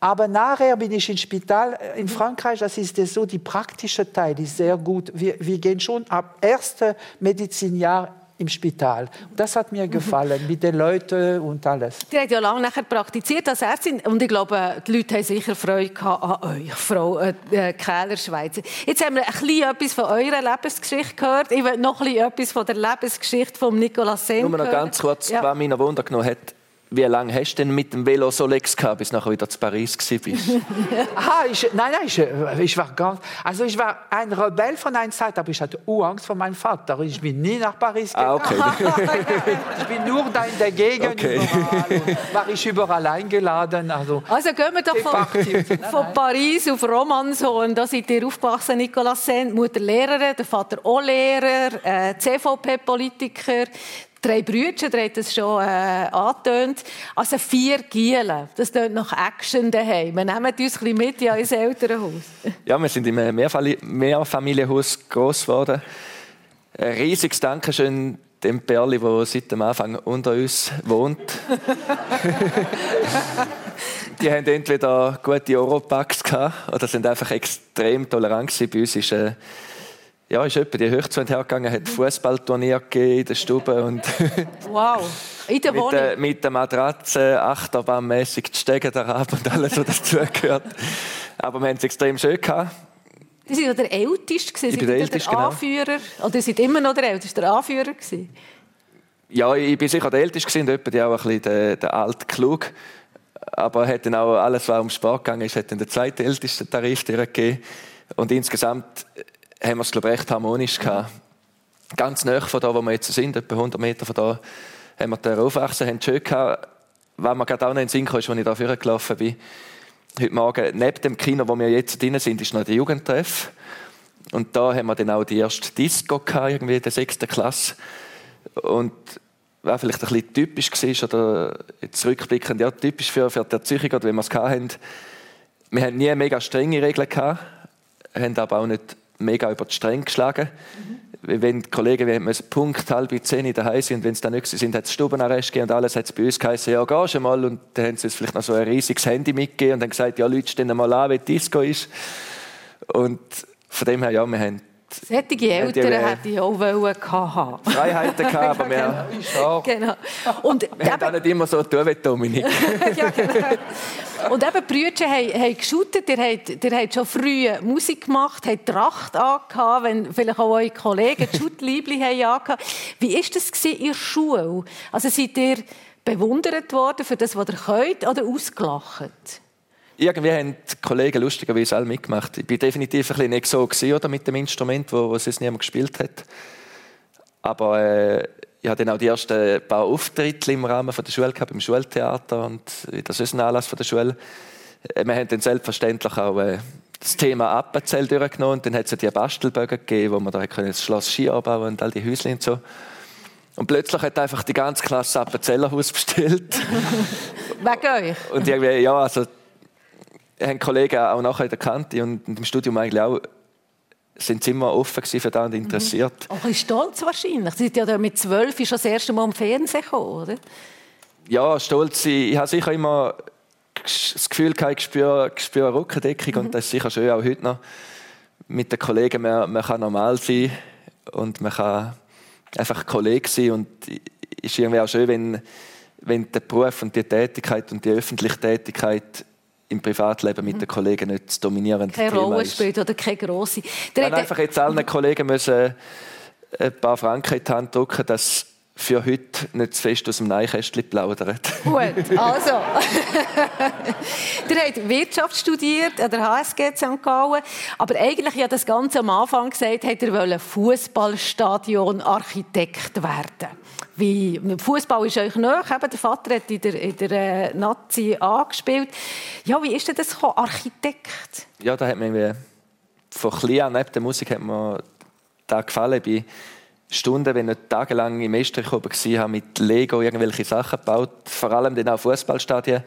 Aber nachher bin ich im Spital in Frankreich, das ist so, die praktische Teil ist sehr gut. Wir, wir gehen schon ab ersten Medizinjahr im Spital. Das hat mir gefallen, mit den Leuten und alles. Die hat ja lange nachher praktiziert als Ärztin und ich glaube, die Leute haben sicher Freude an euch, Frau äh, äh Kähler-Schweizer. Jetzt haben wir ein bisschen etwas von eurer Lebensgeschichte gehört. Ich will noch ein bisschen etwas von der Lebensgeschichte von Nicolas Sen Nur noch ganz kurz, ja. was mich noch Wunder genommen hat, wie lange hast du denn mit dem Velo Solex gehabt, bis du nachher wieder zu Paris bist? ah, ich, nein, nein, ich, ich, war ganz, also ich war ein Rebell von einer Zeit, aber ich hatte Angst vor meinem Vater. Ich bin nie nach Paris gegangen. Ah, okay. ich bin nur da in der Gegend okay. überall. War ich überall eingeladen. Also, also gehen wir doch von, von Paris auf Romanshorn. Da seid ihr aufgewachsen, Nicolas Sen, Mutter Lehrerin, der Vater auch Lehrer, äh, CVP-Politiker drei Brüder, der hat das schon äh, angetönt. Also vier Gielen. Das tönt nach Action daheim. Wir nehmen uns ein mit in unser Elternhaus. Ja, wir sind in einem Mehrfamilienhaus groß geworden. Ein riesiges Dankeschön dem Perli, der seit dem Anfang unter uns wohnt. die haben entweder gute Europacks gehabt oder sind einfach extrem tolerant gewesen. Bei uns ist äh, ja, ist etwa die Hochzeit hergegangen, hat Fußballturnier gegeben in der Stube und wow, in der Wohnung? mit, der, mit der Matratze achterbahnmäßig die Stege ab und alles, was dazugehört. Aber wir haben es extrem schön gehabt. Sie waren ja der Älteste, ich bin der, Älteste, der genau. Anführer, genau. oder Sie sind immer noch der Älteste, der Anführer gewesen? Ja, ich bin sicher der Älteste und die auch ein bisschen der, der alte Klug. Aber hat dann auch alles, was um Sport gegangen ist, hat dann der zweitälteste Tarif gegeben. Und insgesamt haben wir es, glaube ich, recht harmonisch gehabt. Ganz nah von da, wo wir jetzt sind, etwa 100 Meter von da, haben wir den Aufwachsen, haben schön gehabt. Was mir gerade auch noch in den Sinn kam, ist, als ich da gelaufen bin, heute Morgen, neben dem Kino, wo wir jetzt drin sind, ist noch der Jugendtreff. Und da haben wir dann auch die erste Disco gehabt, irgendwie in der sechsten Klasse. Und was vielleicht ein bisschen typisch war, oder zurückblickend, ja, typisch für, für die Erziehung, oder wie wir es hatten, wir hatten nie mega strenge Regeln gehabt, haben aber auch nicht mega über die Stränge geschlagen. Mhm. Wenn die Kollegen wir müssen Punkt halb zehn daheim sind, wenn es dann nicht sind, hat es Stubenarrest gegeben und alles hat es bei uns geheißen, ja, gehst du mal. Und dann haben sie uns vielleicht noch so ein riesiges Handy mitgegeben und dann gesagt, ja, Leute, stehen mal an, wie die Disco ist. Und von dem her, ja, wir haben Sättige Eltern hätte ich auch wollen haben. Freiheiten gehabt, aber wir genau. genau. Und wir eben, haben nicht immer so tun wie Dominik. ja, genau. Und eben, Brüder haben, haben geshootet, ihr habt, ihr habt schon früh Musik gemacht, habt Tracht angehabt, wenn vielleicht auch eure Kollegen die Schuttliebli haben angehabt. Wie war das in der Schule? Also seid ihr bewundert worden für das, was ihr könnt, oder ausgelacht? Irgendwie haben die Kollegen lustigerweise alle mitgemacht. Ich war definitiv ein bisschen nicht so gewesen, oder, mit dem Instrument, wo, wo es niemand gespielt hat. Aber äh, ich hatte dann auch die ersten paar Auftritte im Rahmen von der Schule gehabt, im Schultheater und das ist ein Anlass von der Schule. Äh, wir haben dann selbstverständlich auch äh, das Thema Appenzell durchgenommen und dann hat es ja die Bastelbögen gegeben, wo man da das Schloss Ski anbauen und all die Häuschen und so. Und plötzlich hat einfach die ganze Klasse Appenzellerhaus bestellt. Wegen euch? Und irgendwie, ja, also haben Kollegen auch nachher Kante und im Studium eigentlich auch sind sie immer offen für das und interessiert. Mhm. Auch ein stolz wahrscheinlich. Sie sind ja mit zwölf schon das erste Mal im Fernsehen gekommen, oder? Ja, stolz. Ich habe sicher immer das Gefühl gehabt, ich spüre, ich spüre eine Rückendeckung mhm. und das ist sicher schön, auch heute noch mit den Kollegen. Man, man kann normal sein und man kann einfach Kollege sein und es ist irgendwie auch schön, wenn, wenn der Beruf und die Tätigkeit und die öffentliche Tätigkeit im Privatleben mit den Kollegen nicht das dominierende keine Thema Rolle spielt oder keine grosse. Dann einfach jetzt allen Kollegen müssen ein paar Franken in die Hand drücken, dass für heute nicht zu fest aus dem Neinkästchen plaudern. Gut, also. Ihr habt Wirtschaft studiert an der HSG St. Gallen, aber eigentlich ja das Ganze am Anfang gesagt, hat er Fußballstadion-Architekt werden wie Fußball ist euch. Eben, der Vater hat in der, in der äh, Nazi angespielt. Ja, wie ist denn das gekommen? Architekt? Ja, da hat mir von klein an neben der Musik hat mir da gefallen. Bei Stunden, wenn ich tagelang im Estrich oben war, mit Lego irgendwelche Sachen gebaut, vor allem dann auch Fußballstadien.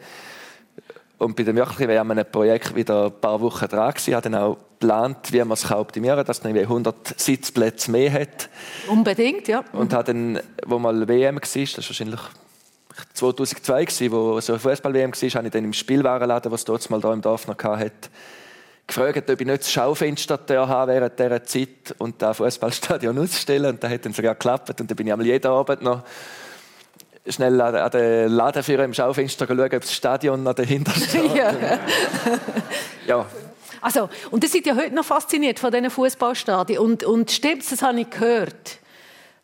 Und bei dem Jochli war einem Projekt wieder ein paar Wochen dran gewesen. Ich habe dann auch geplant, wie man es optimieren kann, dass man 100 Sitzplätze mehr hat. Unbedingt, ja. Und habe dann, wo mal WM war, das war wahrscheinlich 2002 gewesen, wo so eine Fußball-WM war, habe ich dann im Spielwarenladen, was dort mal da im Dorf noch hatte, gefragt, ob ich nicht das Schaufenster habe während dieser Zeit und das Fußballstadion ausstellen. Und das hat dann sogar geklappt. Und dann bin ich einmal jeden Abend noch schnell an den Ladenführer im Schaufenster schauen, ob das Stadion noch dahinter steht. ja. ja. Also, und das sind ja heute noch fasziniert von diesen Fußballstadien. Und, und stimmt, das habe ich gehört,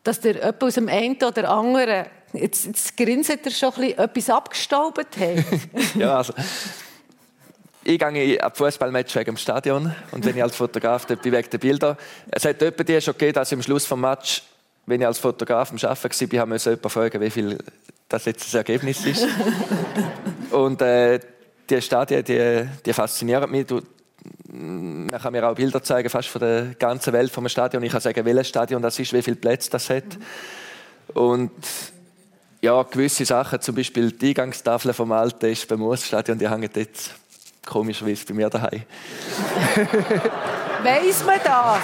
dass der jemand aus dem einen oder anderen, jetzt, jetzt grinset er schon ein bisschen, etwas abgestaubt hat. ja, also, ich gehe an Fußballmatch wegen dem Stadion und wenn ich als Fotograf dort bin, wegen der Bilder. Es hat jemand die schon gegeben, dass ich am Schluss des Match, wenn ich als Fotograf am Arbeiten war, habe ich jemanden fragen, wie viel das jetzt das Ergebnis ist. und äh, die Stadien, die, die faszinieren mich. Du, man kann mir auch Bilder zeigen, fast von der ganzen Welt vom Stadion. Ich kann sagen, welches Stadion das ist, wie viele Plätze das hat. Und ja, gewisse Sachen, zum Beispiel die Eingangstafel vom Alten ist beim Moosstadion, die hängen jetzt komischerweise bei mir daheim. Weiß man das?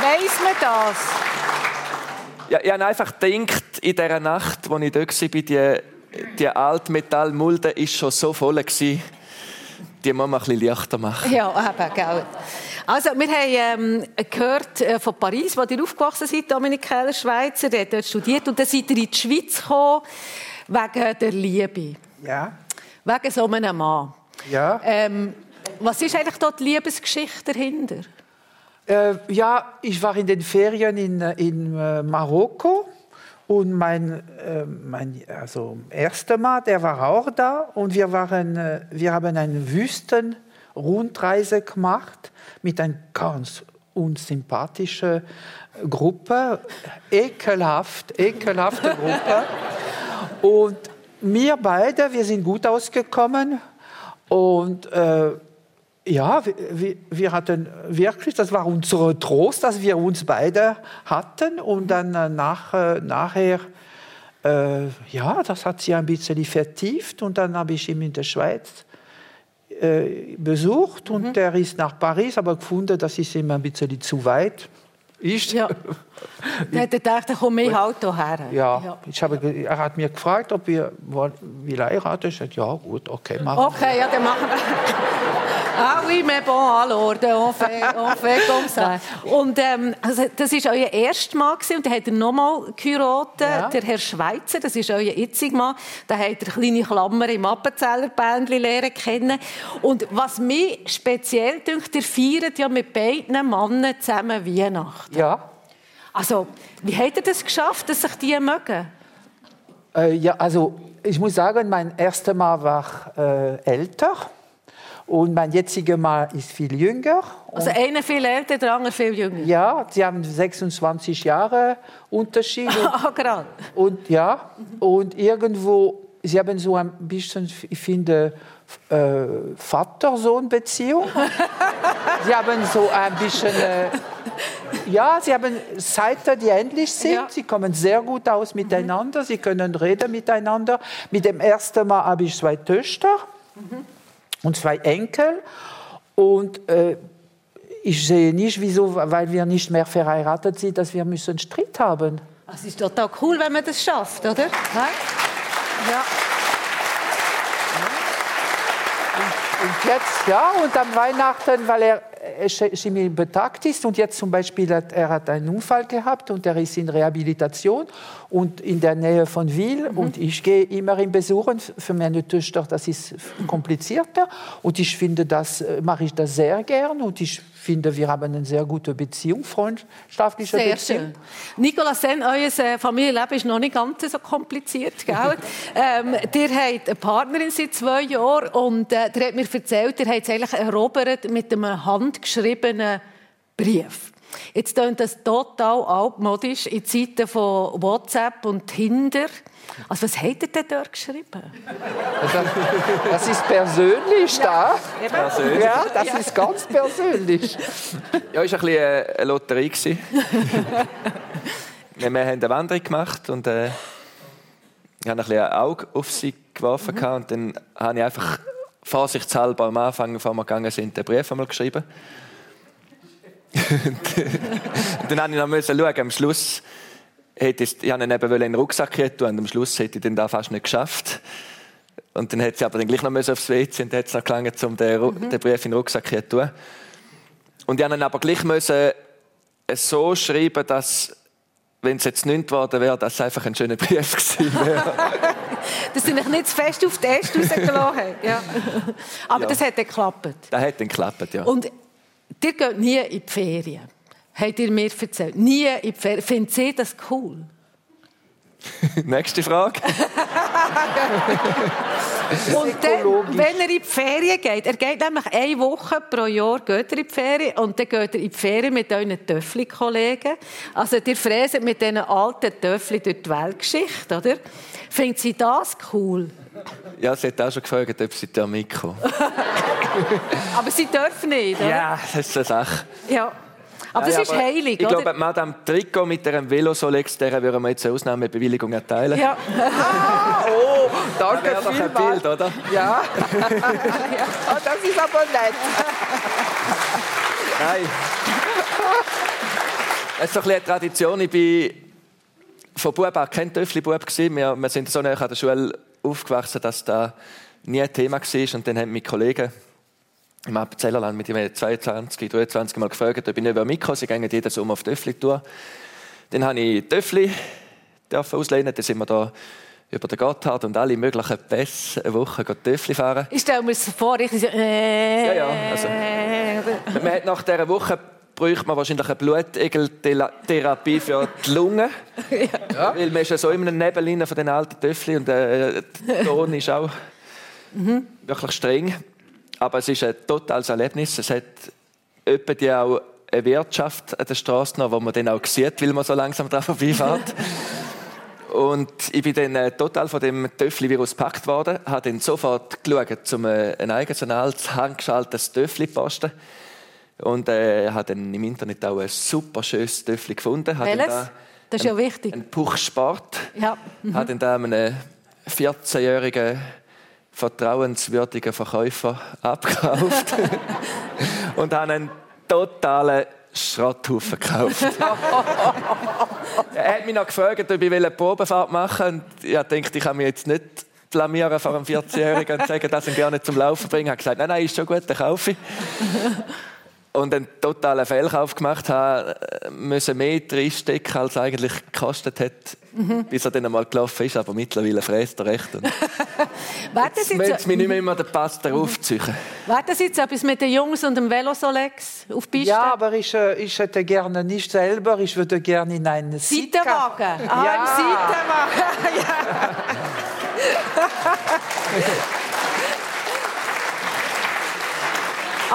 Weiß man das? Ja, ich habe einfach gedacht, in dieser Nacht, als ich dort war, die, die Altmetallmulde war schon so voll. Gewesen, die muss man ein bisschen leichter machen. Ja, eben, gell. Also, wir haben ähm, gehört äh, von Paris, wo ihr aufgewachsen seid, Dominik Keller, Schweizer, der hat dort studiert und dann seid ihr in die Schweiz gekommen wegen der Liebe. Ja. Wegen so einem Mann. Ja. Ähm, was ist eigentlich dort die Liebesgeschichte dahinter? Äh, ja, ich war in den Ferien in, in äh, Marokko und mein, äh, mein also erster Mann, der war auch da und wir, waren, äh, wir haben eine Wüstenrundreise gemacht mit einer ganz unsympathischen Gruppe, ekelhaft, ekelhafte Gruppe. Und wir beide, wir sind gut ausgekommen. Und äh, ja, wir, wir, hatten wirklich, das war unser Trost, dass wir uns beide hatten. Und dann äh, nach, äh, nachher, äh, ja, das hat sich ein bisschen vertieft. Und dann habe ich ihn in der Schweiz äh, besucht. Und mhm. der ist nach Paris, aber gefunden, das ist ihm ein bisschen zu weit ist. Ja. Dann hat gedacht, er kommt mehr Auto her. Ja, ja. Ich habe, er hat mich gefragt, ob wir will heiraten. Ich sagte, ja gut, okay, machen Okay, ja, dann machen wir. Ah oui, mais bon, alors, on fait, on fait comme ça. Und ähm, also, das war euer erstes Mal und dann hat er nochmal geheiratet, ja. der Herr Schweizer, das ist euer jetziger Mann. Da hat er kleine Klammer im Appenzeller Bändchen lernen kennen. Und was mich speziell dünkt, ihr feiert ja mit beiden Männern zusammen Weihnachten. Ja. Also, wie hat er das geschafft, dass sich die mögen? Äh, ja, also ich muss sagen, mein erster Mal war äh, älter und mein jetziger Mann ist viel jünger. Also einer viel älter, der andere viel jünger? Ja, sie haben 26 Jahre Unterschied. Ah, gerade. Und ja, und irgendwo, sie haben so ein bisschen, ich finde, äh, Vater-Sohn-Beziehung. sie haben so ein bisschen, äh, ja, sie haben Seiten, die ähnlich sind. Ja. Sie kommen sehr gut aus miteinander. Mhm. Sie können reden miteinander. Mit dem ersten Mal habe ich zwei Töchter. Mhm und zwei Enkel. Und äh, ich sehe nicht, wieso, weil wir nicht mehr verheiratet sind, dass wir müssen Streit haben. Es ist total cool, wenn man das schafft, oder? Ja. ja. Und jetzt, ja, und am Weihnachten, weil er Chemie betagt ist und jetzt zum Beispiel hat er hat einen Unfall gehabt und er ist in Rehabilitation und in der Nähe von Wil mhm. und ich gehe immer in Besuchen für meine Töchter, das ist komplizierter und ich finde das äh, mache ich das sehr gern und ich finde, wir haben eine sehr gute Beziehung, freundschaftliche sehr Beziehung. Schön. Nicolas Sen, euer äh, Familienleben ist noch nicht ganz so kompliziert, gell? ähm, ihr habt eine Partnerin seit zwei Jahren und äh, der hat mir erzählt, ihr habt es eigentlich erobert mit einem handgeschriebenen Brief. Jetzt klingt das total altmodisch in Zeiten von WhatsApp und Tinder. Also was hat er denn dort geschrieben? Das ist persönlich da. Persönlich. Ja, das ja. ist ganz persönlich. Ja, es war ein bisschen eine Lotterie. wir haben eine Wanderung gemacht und äh, ich habe ein, bisschen ein Auge auf sie geworfen mhm. und dann habe ich einfach vorsichtshalber am Anfang, bevor wir gegangen sind, den Brief einmal geschrieben. dann habe ich noch schauen, am Schluss hätte ich, ich ihn eben in den Rucksack tun und am Schluss hätte ich den da fast nicht geschafft. Und dann hat sie aber dann gleich noch aufs WC und dann hat es noch gelangt, um den, mhm. den Brief in den Rucksack zu tun. Und ich musste aber gleich müssen so schreiben, dass, wenn es jetzt nicht geworden wäre, dass es einfach ein schöner Brief gewesen wäre. Dass du dich nicht zu fest auf den Test rausgelassen hast. Ja. Aber ja. das hat dann geklappt. Das hat dann geklappt, ja. Und ihr geht nie in die Ferien. Habt ihr mir erzählt? Nie in die Ferien. Findet Sie das cool? Nächste Frage. und dann, wenn er in die Ferien geht, er geht nämlich eine Woche pro Jahr geht er in die Ferien und dann geht er in die Ferien mit euren Töffli-Kollegen. Also ihr fräset mit diesen alten Töffli durch die Weltgeschichte, oder? Findet sie das cool? Ja, sie hat auch schon gefragt, ob sie da mitkommen. Aber sie dürfen nicht, oder? Ja, das ist eine Sache. Ja. Aber das ja, ist aber heilig, Ich glaube, Madame Tricot mit ihrem Velosolex, der würden wir jetzt eine Ausnahmebewilligung erteilen. Ja. ah, oh, danke das doch ein Bild, oder? Ja. Oh, das ist aber nett. Nein. Es ist doch ein eine Tradition. Ich bin von Bub an kein Töffli-Bub. Wir, wir sind so nah an der Schule aufgewachsen, dass das nie ein Thema war. Und dann haben meine Kollegen im Appenzellerland mit ihm 22, 23 Mal gefragt, ob ich nicht mitkommen Sie gehen jeden Sommer auf Töffli-Tour. Dann habe ich Töffli auslehnen. Dann sind wir da über den Gotthard und alle möglichen Pässe eine Woche Töffli fahren. Ich stelle mir das vor, ich so, äh, Ja, ja. Also, man hat nach dieser Woche bräuchte man wahrscheinlich eine Blutegeltherapie für die Lungen. ja. Weil man ist ja so in einem Nebel von den alten Töffli und äh, der Ton ist auch mhm. wirklich streng. Aber es ist ein totales Erlebnis. Es hat die auch eine Wirtschaft an der Straße noch, wo man dann auch sieht, weil man so langsam daran vorbeifährt. Und ich bin dann äh, total von dem Töffli-Virus gepackt worden, habe dann sofort geschaut, um äh, ein eigenes, handgeschaltetes Töffli zu posten. Und äh, habe dann im Internet auch ein super schönes Töffli gefunden. Welches? Da das ist ja wichtig. Ein Puchsport. Ja. Mhm. Habe dann da einen 14-jährigen vertrauenswürdigen Verkäufer abgekauft und habe einen totalen Schrotthaufen gekauft. er hat mich noch gefragt, ob ich eine Probefahrt machen will. Und ich dachte, ich kann mich jetzt nicht blamieren vor einem 14-Jährigen und sagen, dass ich ihn gerne zum Laufen bringen. Ich habe gesagt, nein, nein, ist schon gut, dann kaufe ich und einen totalen Fehlkauf gemacht habe, müssen mehr reinstecken, als eigentlich gekostet hat, mhm. bis er dann einmal gelaufen ist. Aber mittlerweile fräst er recht. Und jetzt will es mich nicht mehr immer den Pass darauf ziehen. Wäre das jetzt etwas mit den Jungs und dem Velosolex auf Piste? Ja, aber ich, äh, ich hätte gerne nicht selber, ich würde gerne in einen Seitenwagen. Ah, ja. im Seitenwagen. ja.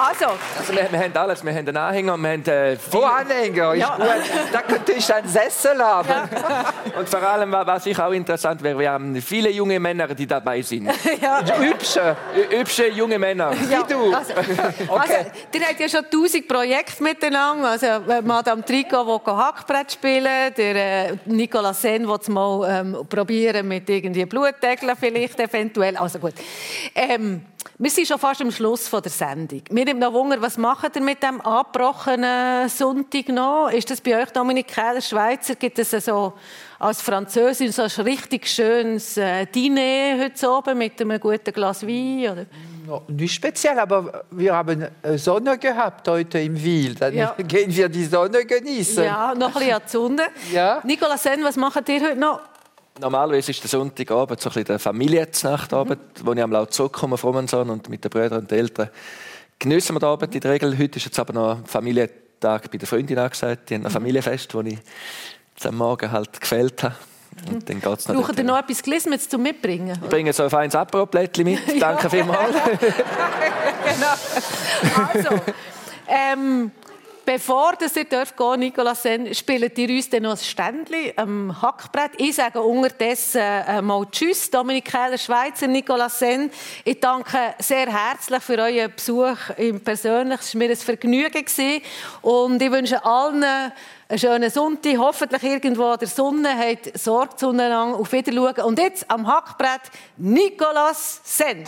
Also. also wir, wir, haben alles. Wir haben einen Anhänger, wir haben äh, Oh, Anhänger, ist ja. gut. Da könnte ich einen Sessel haben. Ja. Und vor allem, was ich auch interessant wäre, wir haben viele junge Männer, die dabei sind. Ja. Hübsche. Hübsche junge Männer. Ja. Wie du. Also, okay. also, ihr habt ja schon tausend Projekte miteinander. Also, Madame Tricot, die Hackbrett spielen, der äh, Nicolas Sen, der es mal ähm, probieren mit irgendwie Blutdeckeln vielleicht eventuell. Also gut. Ähm, wir sind schon fast am Schluss von der Sendung. Mir nimmt noch Wunder, was macht ihr mit dem abgebrochenen Sonntag noch? Ist das bei euch, Dominik Kähler, Schweizer, gibt es so als Französin so ein richtig schönes äh, Diner heute Abend mit einem guten Glas Wein? Oder? No, nicht speziell, aber wir haben Sonne gehabt heute im Wiel. Dann ja. gehen wir die Sonne genießen. Ja, noch ein bisschen an die Sonne. ja. Nicolas Sen, was macht ihr heute noch? Normalerweise ist der Sonntagabend so ein bisschen der Familiennachtabend, mhm. wo ich am laut zurückkomme vom Manson und mit den Brüdern und den Eltern geniessen wir den Abend in der Regel. Heute ist jetzt aber noch ein Familientag bei der Freundin angesagt. Die haben ein mhm. Familienfest, das ich jetzt am Morgen halt gefällt habe. Und dann geht's noch Brauchen Sie noch etwas Glismenes zum Mitbringen? Ich bringe so ein feines Apero-Plättchen mit. Danke vielmals. genau. Also, ähm, Bevor das ihr dürft gehen, Nicolas spielt ihr uns dann noch ein Ständchen am Hackbrett. Ich sage unterdessen äh, mal Tschüss, Dominik Keller, Schweizer, Nicolas Sen. Ich danke sehr herzlich für euren Besuch im Persönlich. Es war mir ein Vergnügen. Gewesen. Und ich wünsche allen einen schönen Sonntag. Hoffentlich irgendwo an der Sonne. Habt Sorge zueinander. Auf Wiedersehen. Und jetzt am Hackbrett Nicolas Sen.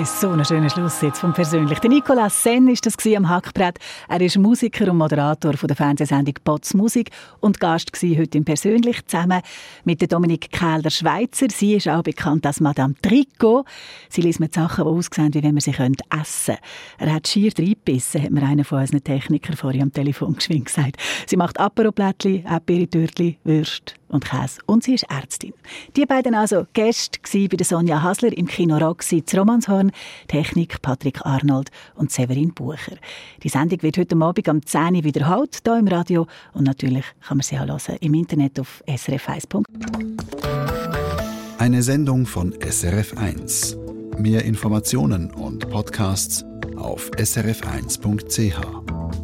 1. So ein schöner Schluss jetzt vom Persönlichen. Der Nicolas Senn war das am Hackbrett. Er ist Musiker und Moderator von der Fernsehsendung «Potz Musik» und Gast heute im Persönlichen zusammen mit der Dominik Kähler-Schweizer. Sie ist auch bekannt als Madame Tricot. Sie liest mir Sachen, die aussehen, wie wenn man sie essen könnte. Er hat schier reingebissen, hat mir einer von unseren Technikern vorhin am Telefon geschwind gesagt. Sie macht Aperoplättchen, Aperitörtchen, Würst, und Käse. Und sie ist Ärztin. Die beiden also Gäste bei Sonja Hasler im Kino Roxy zu Romanshorn, Technik Patrick Arnold und Severin Bucher. Die Sendung wird heute Abend am 10 Uhr wiederholt, hier im Radio. Und natürlich kann man sie auch hören im Internet auf srf1. Eine Sendung von SRF1. Mehr Informationen und Podcasts auf srf1.ch.